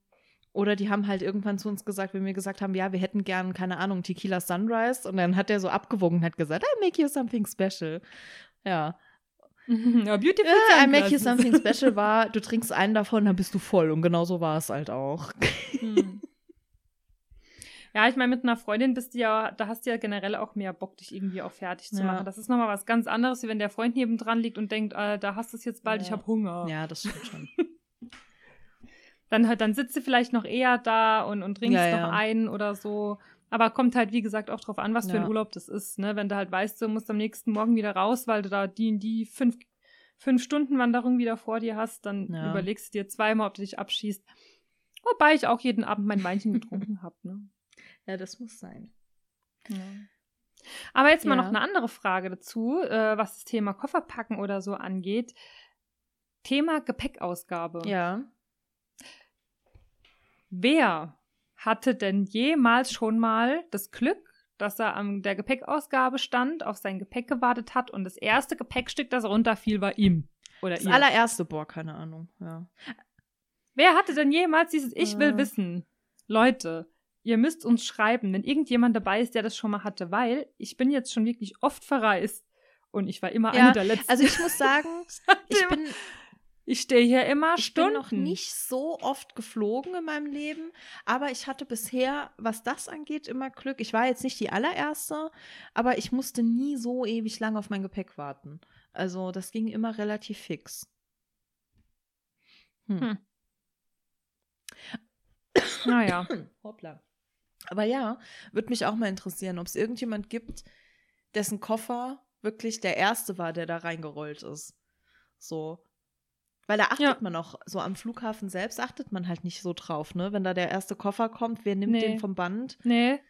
[SPEAKER 2] oder die haben halt irgendwann zu uns gesagt, wenn wir gesagt haben, ja, wir hätten gern, keine Ahnung, Tequila Sunrise. Und dann hat er so abgewogen und hat gesagt, I make you something special. Ja.
[SPEAKER 1] ja, beautiful
[SPEAKER 2] Äh, I make you something special war, du trinkst einen davon, dann bist du voll. Und genau so war es halt auch.
[SPEAKER 1] Hm. Ja, ich meine, mit einer Freundin bist du ja, da hast du ja generell auch mehr Bock, dich irgendwie auch fertig zu
[SPEAKER 2] Ja.
[SPEAKER 1] machen. Das ist nochmal was ganz anderes, wie wenn der Freund neben dran liegt und denkt, äh, da hast du es jetzt bald,
[SPEAKER 2] Ja.
[SPEAKER 1] ich habe Hunger.
[SPEAKER 2] Ja, das stimmt schon.
[SPEAKER 1] Dann, dann sitzt du vielleicht noch eher da und, und trinkst
[SPEAKER 2] Ja,
[SPEAKER 1] noch einen oder so. Aber kommt halt, wie gesagt, auch drauf an, was für ein. Urlaub das ist. Ne? Wenn du halt weißt, du musst am nächsten Morgen wieder raus, weil du da die die fünf, fünf Stunden Wanderung wieder vor dir hast, dann überlegst du dir zweimal, ob du dich abschießt. Wobei ich auch jeden Abend mein Weinchen getrunken habe. Ne?
[SPEAKER 2] Ja, das muss sein.
[SPEAKER 1] Aber jetzt mal
[SPEAKER 2] Ja.
[SPEAKER 1] noch eine andere Frage dazu, äh, was das Thema Kofferpacken oder so angeht. Thema Gepäckausgabe.
[SPEAKER 2] Ja.
[SPEAKER 1] Wer hatte denn jemals schon mal das Glück, dass er an der Gepäckausgabe stand, auf sein Gepäck gewartet hat und das erste Gepäckstück, das runterfiel, war ihm oder
[SPEAKER 2] Das
[SPEAKER 1] ihr?
[SPEAKER 2] allererste, boah, keine Ahnung. Ja.
[SPEAKER 1] Wer hatte denn jemals dieses Ich will
[SPEAKER 2] Äh.
[SPEAKER 1] wissen? Leute, ihr müsst uns schreiben, wenn irgendjemand dabei ist, der das schon mal hatte, weil ich bin jetzt schon wirklich oft verreist und ich war immer
[SPEAKER 2] Ja,
[SPEAKER 1] eine der letzten.
[SPEAKER 2] Also ich muss sagen, ich bin,
[SPEAKER 1] ich stehe hier immer
[SPEAKER 2] ich
[SPEAKER 1] Stunden.
[SPEAKER 2] bin noch nicht so oft geflogen in meinem Leben, aber ich hatte bisher, was das angeht, immer Glück. Ich war jetzt nicht die allererste, aber ich musste nie so ewig lang auf mein Gepäck warten. Also das ging immer relativ fix. Hm.
[SPEAKER 1] Hm. Naja.
[SPEAKER 2] Hoppla. Aber ja, würde mich auch mal interessieren, ob es irgendjemand gibt, dessen Koffer wirklich der erste war, der da reingerollt ist. So. Weil da achtet
[SPEAKER 1] Ja.
[SPEAKER 2] man auch, so am Flughafen selbst achtet man halt nicht so drauf, ne? Wenn da der erste Koffer kommt, wer nimmt
[SPEAKER 1] Nee.
[SPEAKER 2] den vom Band?
[SPEAKER 1] Nee.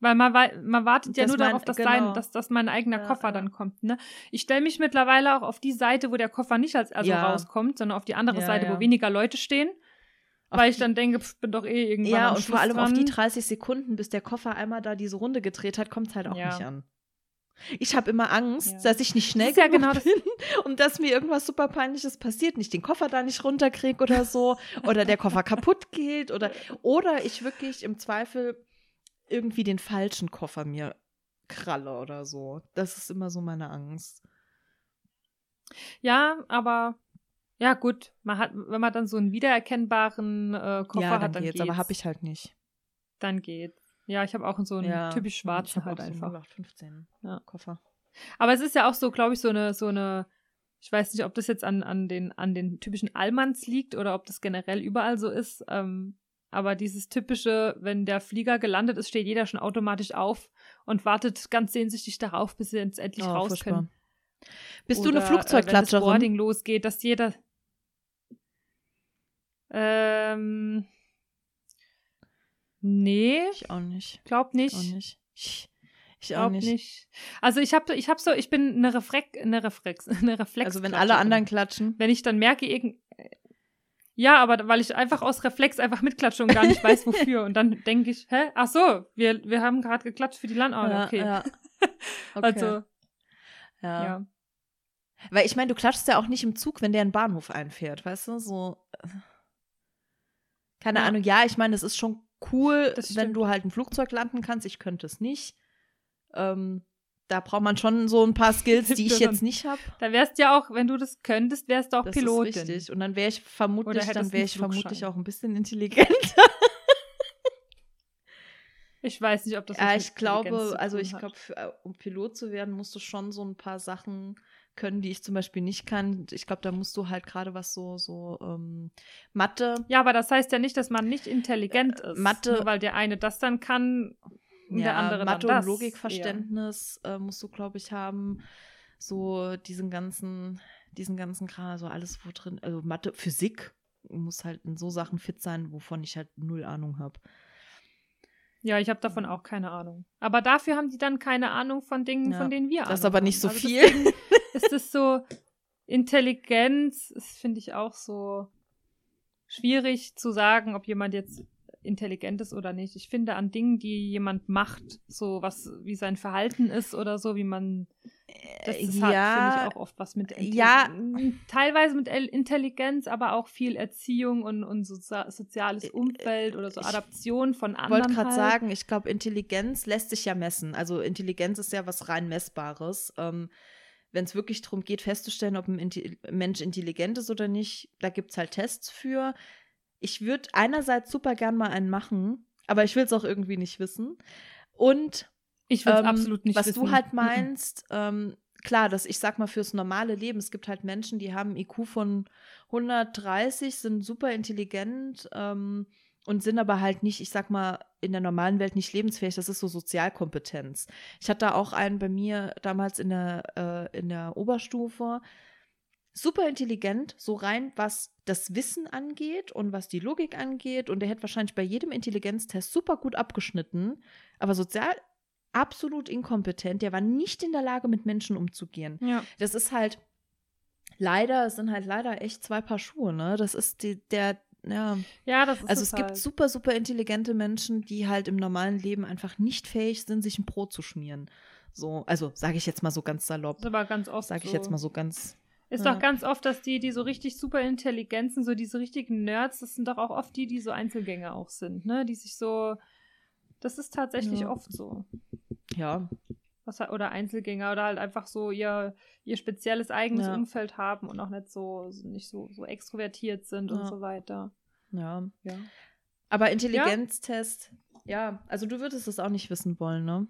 [SPEAKER 1] Weil man, man wartet ja
[SPEAKER 2] Dass
[SPEAKER 1] nur
[SPEAKER 2] man-
[SPEAKER 1] darauf, dass,
[SPEAKER 2] genau.
[SPEAKER 1] sein, dass, dass mein eigener
[SPEAKER 2] Ja,
[SPEAKER 1] Koffer
[SPEAKER 2] ja.
[SPEAKER 1] dann kommt. Ne? Ich stelle mich mittlerweile auch auf die Seite, wo der Koffer nicht als also
[SPEAKER 2] Ja.
[SPEAKER 1] rauskommt, sondern auf die andere Seite, wo weniger Leute stehen. Weil ich dann denke, pf, bin doch eh irgendwann
[SPEAKER 2] Ja, und vor allem
[SPEAKER 1] dran.
[SPEAKER 2] auf die 30 Sekunden, bis der Koffer einmal da diese Runde gedreht hat, kommt es halt auch
[SPEAKER 1] Ja.
[SPEAKER 2] nicht an. Ich habe immer Angst,
[SPEAKER 1] Ja.
[SPEAKER 2] dass ich nicht schnell
[SPEAKER 1] Das ist ja
[SPEAKER 2] genug
[SPEAKER 1] genau das-
[SPEAKER 2] bin und dass mir irgendwas super peinliches passiert, nicht den Koffer da nicht runterkriege oder so oder der Koffer kaputt geht oder oder ich wirklich im Zweifel irgendwie den falschen Koffer mir kralle oder so. Das ist immer so meine Angst.
[SPEAKER 1] Ja, aber ja, gut. Man hat, wenn man dann so einen wiedererkennbaren äh, Koffer
[SPEAKER 2] ja, dann
[SPEAKER 1] hat, dann
[SPEAKER 2] geht's,
[SPEAKER 1] geht's.
[SPEAKER 2] aber habe ich halt nicht.
[SPEAKER 1] Dann geht's. Ja, ich habe auch so einen
[SPEAKER 2] ja,
[SPEAKER 1] typisch schwarzen halt einfach.
[SPEAKER 2] 0815
[SPEAKER 1] Ja.
[SPEAKER 2] Koffer.
[SPEAKER 1] Aber es ist ja auch so, glaube ich, so eine, so eine, ich weiß nicht, ob das jetzt an, an, den, an den typischen Allmanns liegt oder ob das generell überall so ist. Ähm, aber dieses typische, wenn der Flieger gelandet ist, steht jeder schon automatisch auf und wartet ganz sehnsüchtig darauf, bis sie jetzt endlich
[SPEAKER 2] Oh,
[SPEAKER 1] raus
[SPEAKER 2] furchtbar.
[SPEAKER 1] können.
[SPEAKER 2] Bist du eine
[SPEAKER 1] Oder, Äh, wenn das
[SPEAKER 2] Flugzeugklatscherin?
[SPEAKER 1] Boarding losgeht, dass jeder. Ähm. Nee,
[SPEAKER 2] ich auch nicht.
[SPEAKER 1] glaub nicht.
[SPEAKER 2] Auch nicht. Ich, ich auch
[SPEAKER 1] Glaub
[SPEAKER 2] nicht.
[SPEAKER 1] nicht. Also ich habe ich hab so, ich bin eine Reflex, eine Reflex, eine Reflex.
[SPEAKER 2] Also wenn alle anderen klatschen.
[SPEAKER 1] wenn ich dann merke, irgend ja, aber weil ich einfach aus Reflex einfach mitklatsche und gar nicht weiß, wofür. Und dann denke ich, hä? Ach so, wir, wir haben gerade geklatscht für die Landauer.
[SPEAKER 2] Ja,
[SPEAKER 1] okay.
[SPEAKER 2] ja. Okay.
[SPEAKER 1] Also,
[SPEAKER 2] ja.
[SPEAKER 1] ja.
[SPEAKER 2] Weil ich meine, du klatschst ja auch nicht im Zug, wenn der in den Bahnhof einfährt, weißt du? So. Keine
[SPEAKER 1] Ja.
[SPEAKER 2] Ahnung, ja, ich meine, es ist schon cool, wenn du halt ein Flugzeug landen kannst. Ich könnte es nicht. Ähm, da braucht man schon so ein paar Skills, die ich jetzt nicht habe.
[SPEAKER 1] Da wärst ja auch, wenn du das könntest, wärst du auch
[SPEAKER 2] Das
[SPEAKER 1] Pilotin.
[SPEAKER 2] ist richtig. Und dann wäre ich vermutlich, dann wäre ich vermutlich auch ein bisschen intelligenter.
[SPEAKER 1] Ich weiß nicht, ob das
[SPEAKER 2] Ja, ich glaube, also ich glaube, äh, um Pilot zu werden, musst du schon so ein paar Sachen können, die ich zum Beispiel nicht kann. Ich glaube, da musst du halt gerade was so, so ähm, Mathe.
[SPEAKER 1] Ja, aber das heißt ja nicht, dass man nicht intelligent ist.
[SPEAKER 2] Äh, Mathe-
[SPEAKER 1] Nur weil der eine das dann kann, und der andere
[SPEAKER 2] Mathe
[SPEAKER 1] dann
[SPEAKER 2] und
[SPEAKER 1] das.
[SPEAKER 2] Logikverständnis äh, musst du, glaube ich, haben. So diesen ganzen, diesen ganzen Kram, also alles, wo drin, also Mathe, Physik, muss halt in so Sachen fit sein, wovon ich halt null Ahnung habe.
[SPEAKER 1] Ja, ja ich habe davon auch keine Ahnung. Aber dafür haben die dann keine Ahnung von Dingen,
[SPEAKER 2] Ja,
[SPEAKER 1] von denen wir
[SPEAKER 2] das ist
[SPEAKER 1] Ahnung
[SPEAKER 2] aber nicht
[SPEAKER 1] haben.
[SPEAKER 2] so
[SPEAKER 1] Also
[SPEAKER 2] viel.
[SPEAKER 1] deswegen ist es so Intelligenz, das finde ich auch so schwierig zu sagen, ob jemand jetzt intelligent ist oder nicht. Ich finde an Dingen, die jemand macht, so was wie sein Verhalten ist oder so, wie man das,
[SPEAKER 2] Äh,
[SPEAKER 1] hat,
[SPEAKER 2] ja,
[SPEAKER 1] finde ich auch oft was mit Intelli-
[SPEAKER 2] ja.
[SPEAKER 1] teilweise mit El- Intelligenz, aber auch viel Erziehung und, und soza soziales Umfeld oder so
[SPEAKER 2] ich
[SPEAKER 1] Adaption von
[SPEAKER 2] Ich
[SPEAKER 1] anderen.
[SPEAKER 2] wollte gerade
[SPEAKER 1] halt.
[SPEAKER 2] sagen, ich glaube, Intelligenz lässt sich ja messen. Also Intelligenz ist ja was rein Messbares. Ähm, wenn es wirklich darum geht, festzustellen, ob ein Inti Mensch intelligent ist oder nicht, da gibt es halt Tests für. Ich würde einerseits super gern mal einen machen, aber ich will es auch irgendwie nicht wissen. Und
[SPEAKER 1] Ich will
[SPEAKER 2] ähm,
[SPEAKER 1] absolut nicht
[SPEAKER 2] was
[SPEAKER 1] wissen.
[SPEAKER 2] du halt
[SPEAKER 1] Mhm.
[SPEAKER 2] meinst, ähm, klar, dass ich sag mal fürs normale Leben, es gibt halt Menschen, die haben IQ von 130, sind super intelligent ähm, und sind aber halt nicht, ich sag mal, in der normalen Welt nicht lebensfähig. Das ist so Sozialkompetenz. Ich hatte da auch einen bei mir damals in der, äh, in der Oberstufe. Super intelligent, so rein, was das Wissen angeht und was die Logik angeht. Und der hätte wahrscheinlich bei jedem Intelligenztest super gut abgeschnitten. Aber sozial absolut inkompetent. Der war nicht in der Lage, mit Menschen umzugehen.
[SPEAKER 1] Ja.
[SPEAKER 2] Das ist halt leider, es sind halt leider echt zwei Paar Schuhe, ne? Das ist die, der, ja.
[SPEAKER 1] ja, das ist
[SPEAKER 2] Also
[SPEAKER 1] es
[SPEAKER 2] es gibt super, super intelligente Menschen, die halt im normalen Leben einfach nicht fähig sind, sich ein Brot zu schmieren. So, also sage ich jetzt mal so ganz salopp.
[SPEAKER 1] Das ist aber ganz oft
[SPEAKER 2] Sage ich
[SPEAKER 1] so.
[SPEAKER 2] jetzt mal so ganz.
[SPEAKER 1] Ist
[SPEAKER 2] Ja.
[SPEAKER 1] doch ganz oft, dass die, die so richtig super intelligent sind, so diese richtigen Nerds, das sind doch auch oft die, die so Einzelgänger auch sind, ne? Die sich so. Das ist tatsächlich
[SPEAKER 2] Ja.
[SPEAKER 1] oft so.
[SPEAKER 2] Ja,
[SPEAKER 1] Was, halt- oder Einzelgänger oder halt einfach so ihr, ihr spezielles eigenes
[SPEAKER 2] Ja.
[SPEAKER 1] Umfeld haben und auch nicht so, nicht so, so extrovertiert sind und
[SPEAKER 2] Ja.
[SPEAKER 1] so weiter.
[SPEAKER 2] ja.
[SPEAKER 1] Ja.
[SPEAKER 2] Aber Intelligenztest, ja. also du würdest es auch nicht wissen wollen, ne?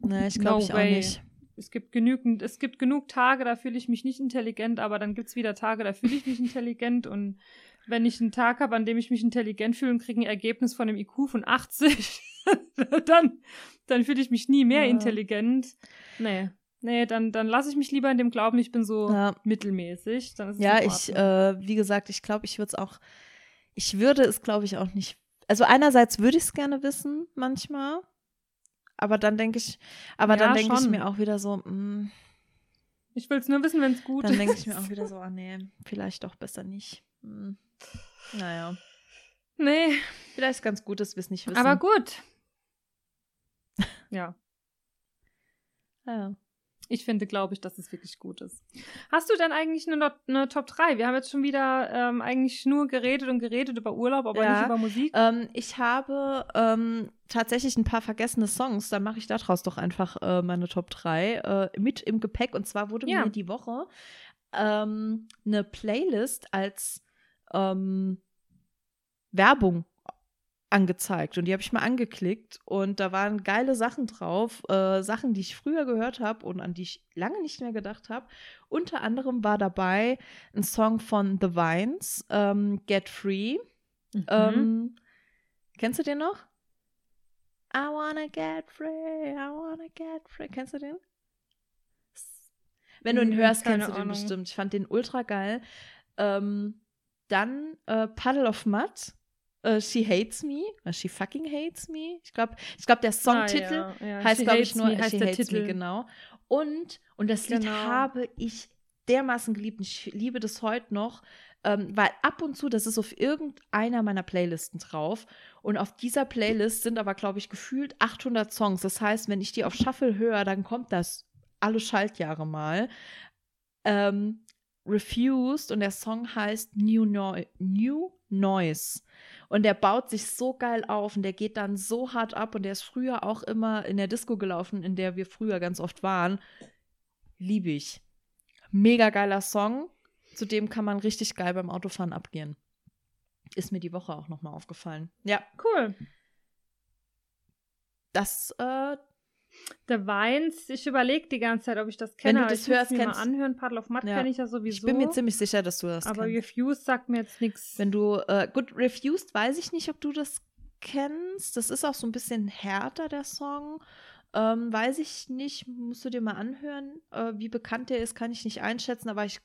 [SPEAKER 2] Nee, ich glaube
[SPEAKER 1] No
[SPEAKER 2] ich
[SPEAKER 1] way.
[SPEAKER 2] auch nicht.
[SPEAKER 1] Es gibt genügend, es gibt genug Tage, da fühle ich mich nicht intelligent, aber dann gibt es wieder Tage, da fühle ich mich intelligent und wenn ich einen Tag habe, an dem ich mich intelligent fühle und kriege ein Ergebnis von einem IQ von 80, dann, dann fühle ich mich nie mehr
[SPEAKER 2] Ja.
[SPEAKER 1] intelligent. Nee. Nee, dann, dann lasse ich mich lieber in dem Glauben, ich bin so
[SPEAKER 2] Ja.
[SPEAKER 1] mittelmäßig. Dann
[SPEAKER 2] Ja, ich, äh, wie gesagt, ich glaube, ich würde es auch, ich würde es, glaube ich, auch nicht. Also einerseits würde ich es gerne wissen, manchmal. Aber dann denke ich, aber
[SPEAKER 1] Ja,
[SPEAKER 2] dann denke ich mir auch wieder so, mm,
[SPEAKER 1] ich will es nur wissen, wenn es gut
[SPEAKER 2] dann
[SPEAKER 1] ist.
[SPEAKER 2] denke ich mir auch wieder so, ah nee, vielleicht doch besser nicht. Hm. Naja,
[SPEAKER 1] Nee,
[SPEAKER 2] vielleicht ganz gut, dass wir es nicht wissen.
[SPEAKER 1] aber gut. Ja.
[SPEAKER 2] Ja.
[SPEAKER 1] Ich finde, glaube ich, dass es wirklich gut ist. Hast du denn eigentlich eine, eine Top 3? Wir haben jetzt schon wieder ähm, eigentlich nur geredet und geredet über Urlaub, aber
[SPEAKER 2] Ja.
[SPEAKER 1] nicht über Musik.
[SPEAKER 2] Ähm, ich habe ähm, tatsächlich ein paar vergessene Songs. Dann mache ich daraus doch einfach äh, meine Top 3 äh, mit im Gepäck. Und zwar wurde
[SPEAKER 1] Ja.
[SPEAKER 2] mir die Woche ähm, eine Playlist als ähm, Werbung angezeigt und die habe ich mal angeklickt und da waren geile Sachen drauf, äh, Sachen, die ich früher gehört habe und an die ich lange nicht mehr gedacht habe. Unter anderem war dabei ein Song von The Vines, ähm, Get Free.
[SPEAKER 1] Mhm.
[SPEAKER 2] Ähm, kennst du den noch? I wanna get free, I wanna get free. Kennst du den? Wenn du ihn hörst,
[SPEAKER 1] keine
[SPEAKER 2] kennst du den
[SPEAKER 1] Ahnung.
[SPEAKER 2] bestimmt. Ich fand den ultra geil. Ähm, dann äh, Puddle of Mud. Äh, She Hates Me. Äh, She Fucking Hates Me. Ich glaube, ich glaub, der Songtitel
[SPEAKER 1] Ah, ja, ja.
[SPEAKER 2] heißt, glaube ich, nur
[SPEAKER 1] Me heißt
[SPEAKER 2] She
[SPEAKER 1] der
[SPEAKER 2] Hates
[SPEAKER 1] Titel.
[SPEAKER 2] Me, genau. Und, und das Lied
[SPEAKER 1] Genau.
[SPEAKER 2] habe ich dermaßen geliebt. Ich liebe das heute noch, ähm, weil ab und zu, das ist auf irgendeiner meiner Playlisten drauf. Und auf dieser Playlist sind aber, glaube ich, gefühlt 800 Songs. Das heißt, wenn ich die auf Shuffle höre, dann kommt das alle Schaltjahre mal. Ähm, Refused und der Song heißt New, Noi New Noise. Und der baut sich so geil auf und der geht dann so hart ab und der ist früher auch immer in der Disco gelaufen, in der wir früher ganz oft waren. Liebe ich. Mega geiler Song. Zudem kann man richtig geil beim Autofahren abgehen. Ist mir die Woche auch nochmal aufgefallen. Ja,
[SPEAKER 1] Cool.
[SPEAKER 2] das, äh,
[SPEAKER 1] The Vines, ich überlege die ganze Zeit, ob ich das
[SPEAKER 2] Wenn
[SPEAKER 1] kenne.
[SPEAKER 2] du
[SPEAKER 1] aber
[SPEAKER 2] das
[SPEAKER 1] ich
[SPEAKER 2] hörst,
[SPEAKER 1] mir mal
[SPEAKER 2] kennst-
[SPEAKER 1] anhören. Puddle of Mud
[SPEAKER 2] Ja.
[SPEAKER 1] kenne ich ja sowieso.
[SPEAKER 2] ich bin mir ziemlich sicher, dass du das
[SPEAKER 1] aber
[SPEAKER 2] kennst.
[SPEAKER 1] Refused sagt mir jetzt nichts.
[SPEAKER 2] Wenn du, äh, gut, Refused weiß ich nicht, ob du das kennst. Das ist auch so ein bisschen härter, der Song. Ähm, weiß ich nicht, musst du dir mal anhören. Äh, wie bekannt der ist, kann ich nicht einschätzen, aber ich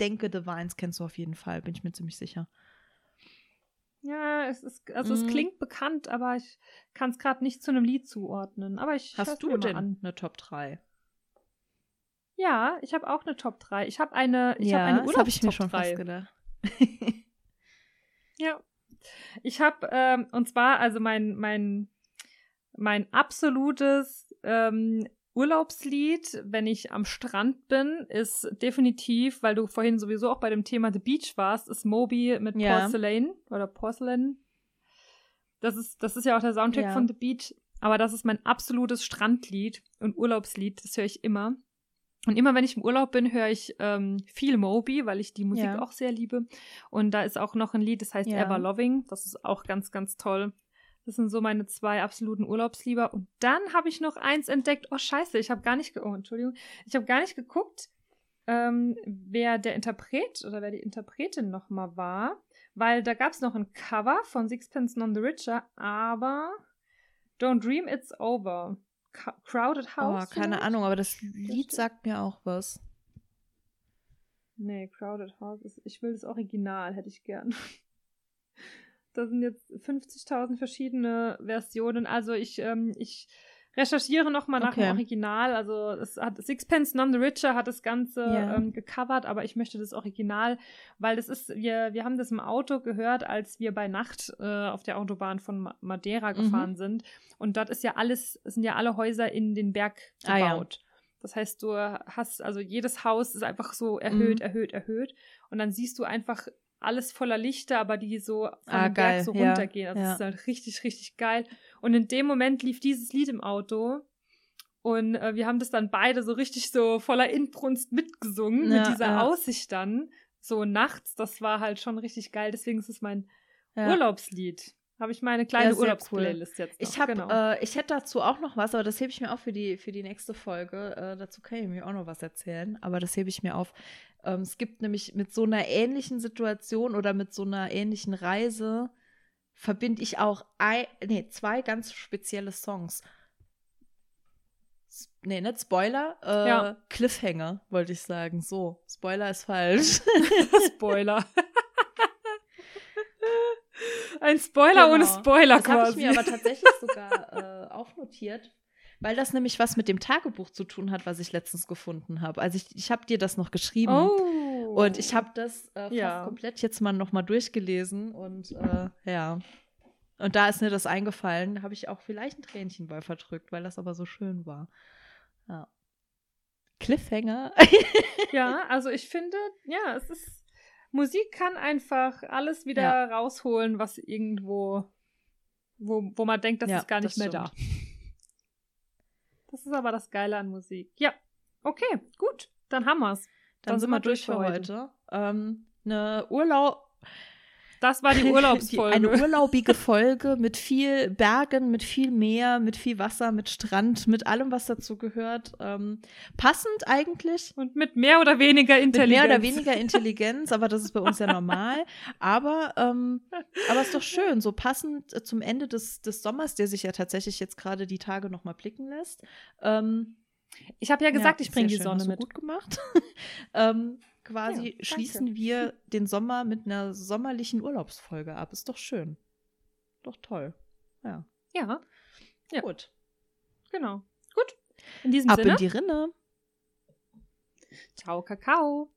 [SPEAKER 2] denke, The Vines kennst du auf jeden Fall, bin ich mir ziemlich sicher.
[SPEAKER 1] Ja, es ist, also es
[SPEAKER 2] Mhm.
[SPEAKER 1] klingt bekannt, aber ich kann es gerade nicht zu einem Lied zuordnen. Aber ich
[SPEAKER 2] Hast du denn
[SPEAKER 1] an.
[SPEAKER 2] eine Top 3?
[SPEAKER 1] Ja, ich habe auch eine Top 3. Ich habe eine, ich
[SPEAKER 2] ja,
[SPEAKER 1] habe eine
[SPEAKER 2] das habe ich mir
[SPEAKER 1] Urlaubstop
[SPEAKER 2] schon
[SPEAKER 1] 3.
[SPEAKER 2] fast gedacht.
[SPEAKER 1] Ja. Ich habe, ähm, und zwar, also mein, mein, mein absolutes ähm, Urlaubslied, wenn ich am Strand bin, ist definitiv, weil du vorhin sowieso auch bei dem Thema The Beach warst, ist Moby mit
[SPEAKER 2] Ja.
[SPEAKER 1] Porcelain oder Porcelain. Das ist, das ist ja auch der Soundtrack
[SPEAKER 2] Ja.
[SPEAKER 1] von The Beach, aber das ist mein absolutes Strandlied und Urlaubslied, das höre ich immer. Und immer wenn ich im Urlaub bin, höre ich ähm, viel Moby, weil ich die Musik
[SPEAKER 2] Ja.
[SPEAKER 1] auch sehr liebe. Und da ist auch noch ein Lied, das heißt. Ever Loving. Das ist auch ganz, ganz toll. Das sind so meine zwei absoluten Urlaubslieber. Und dann habe ich noch eins entdeckt. Oh, scheiße, ich habe gar nicht, oh, Entschuldigung, ich habe gar nicht geguckt, ähm, wer der Interpret oder wer die Interpretin nochmal war. Weil da gab es noch ein Cover von Sixpence None the Richer, aber Don't Dream It's Over. Crowded
[SPEAKER 2] Oh,
[SPEAKER 1] House.
[SPEAKER 2] keine
[SPEAKER 1] vielleicht?
[SPEAKER 2] Ahnung, aber das Lied sagt mir auch was.
[SPEAKER 1] Nee, Crowded House ist, ich will das Original, hätte ich gern. Da sind jetzt 50.000 verschiedene Versionen. Also ich, ähm, ich recherchiere nochmal nach
[SPEAKER 2] Okay.
[SPEAKER 1] dem Original. Also es hat Sixpence None the Richer hat das Ganze
[SPEAKER 2] Ja.
[SPEAKER 1] ähm, gecovert, aber ich möchte das Original, weil das ist, wir, wir haben das im Auto gehört, als wir bei Nacht äh, auf der Autobahn von Ma- Madeira
[SPEAKER 2] Mhm.
[SPEAKER 1] gefahren sind. Und dort ist ja alles, es sind ja alle Häuser in den Berg
[SPEAKER 2] Ah, ja.
[SPEAKER 1] gebaut. Das heißt, du hast, also jedes Haus ist einfach so erhöht,
[SPEAKER 2] Mhm.
[SPEAKER 1] erhöht, erhöht. Und dann siehst du einfach alles voller Lichter, aber die so von
[SPEAKER 2] Ah,
[SPEAKER 1] Berg so runtergehen. Also
[SPEAKER 2] ja.
[SPEAKER 1] das ist halt richtig, richtig geil. Und in dem Moment lief dieses Lied im Auto. Und äh, wir haben das dann beide so richtig so voller Inbrunst mitgesungen
[SPEAKER 2] Ja,
[SPEAKER 1] mit dieser
[SPEAKER 2] ja.
[SPEAKER 1] Aussicht dann. So nachts, das war halt schon richtig geil. Deswegen ist es mein. Urlaubslied. Habe ich meine kleine
[SPEAKER 2] Ja,
[SPEAKER 1] Urlaubsplaylist jetzt noch.
[SPEAKER 2] Ich habe,
[SPEAKER 1] genau.
[SPEAKER 2] äh, ich hätte dazu auch noch was, aber das hebe ich mir auf für die für die nächste Folge. Äh, dazu kann ich mir auch noch was erzählen, aber das hebe ich mir auf. Ähm, es gibt nämlich mit so einer ähnlichen Situation oder mit so einer ähnlichen Reise verbinde ich auch ein, nee, zwei ganz spezielle Songs. Nee, nicht Spoiler, äh,
[SPEAKER 1] Ja.
[SPEAKER 2] Cliffhanger, wollte ich sagen. So, Spoiler ist falsch.
[SPEAKER 1] Spoiler. Ein Spoiler ohne
[SPEAKER 2] Genau.
[SPEAKER 1] Spoiler
[SPEAKER 2] Das habe ich
[SPEAKER 1] quasi.
[SPEAKER 2] mir aber tatsächlich sogar äh, aufnotiert, weil das nämlich was mit dem Tagebuch zu tun hat, was ich letztens gefunden habe. Also ich, ich habe dir das noch geschrieben
[SPEAKER 1] oh.
[SPEAKER 2] und ich habe das äh, fast
[SPEAKER 1] Ja.
[SPEAKER 2] komplett jetzt mal noch mal durchgelesen und äh, ja. Und da ist mir das eingefallen, da habe ich auch vielleicht ein Tränchen bei verdrückt, weil das aber so schön war. Ja. Cliffhanger.
[SPEAKER 1] Ja, also ich finde, ja, es ist. Musik kann einfach alles wieder
[SPEAKER 2] Ja.
[SPEAKER 1] rausholen, was irgendwo, wo, wo man denkt, das
[SPEAKER 2] Ja,
[SPEAKER 1] ist gar nicht mehr da. Das ist aber das Geile an Musik. Ja, okay, gut, dann haben wir's.
[SPEAKER 2] Dann, sind wir durch für heute. Ähm, eine Urlaub,
[SPEAKER 1] Das war die Urlaubsfolge.
[SPEAKER 2] Eine urlaubige Folge mit viel Bergen, mit viel Meer, mit viel Wasser, mit Strand, mit allem, was dazu gehört. Ähm, passend eigentlich.
[SPEAKER 1] Und mit mehr oder weniger
[SPEAKER 2] Mit
[SPEAKER 1] Intelligenz.
[SPEAKER 2] mehr oder weniger Intelligenz, aber das ist bei uns ja normal. Aber, ähm, aber ist doch schön, so passend äh, zum Ende des, des Sommers, der sich ja tatsächlich jetzt gerade die Tage noch mal blicken lässt. Ähm,
[SPEAKER 1] Ich habe ja gesagt, ich
[SPEAKER 2] sehr
[SPEAKER 1] bringe die Sonne mit.
[SPEAKER 2] Gut gemacht. ähm, quasi
[SPEAKER 1] Ja,
[SPEAKER 2] schließen wir den Sommer mit einer sommerlichen Urlaubsfolge ab. Ist doch schön. Doch toll. Ja.
[SPEAKER 1] Ja, Ja.
[SPEAKER 2] Gut.
[SPEAKER 1] genau. Gut. In diesem
[SPEAKER 2] Ab
[SPEAKER 1] Sinne.
[SPEAKER 2] in die Rinne.
[SPEAKER 1] Ciao, Kakao.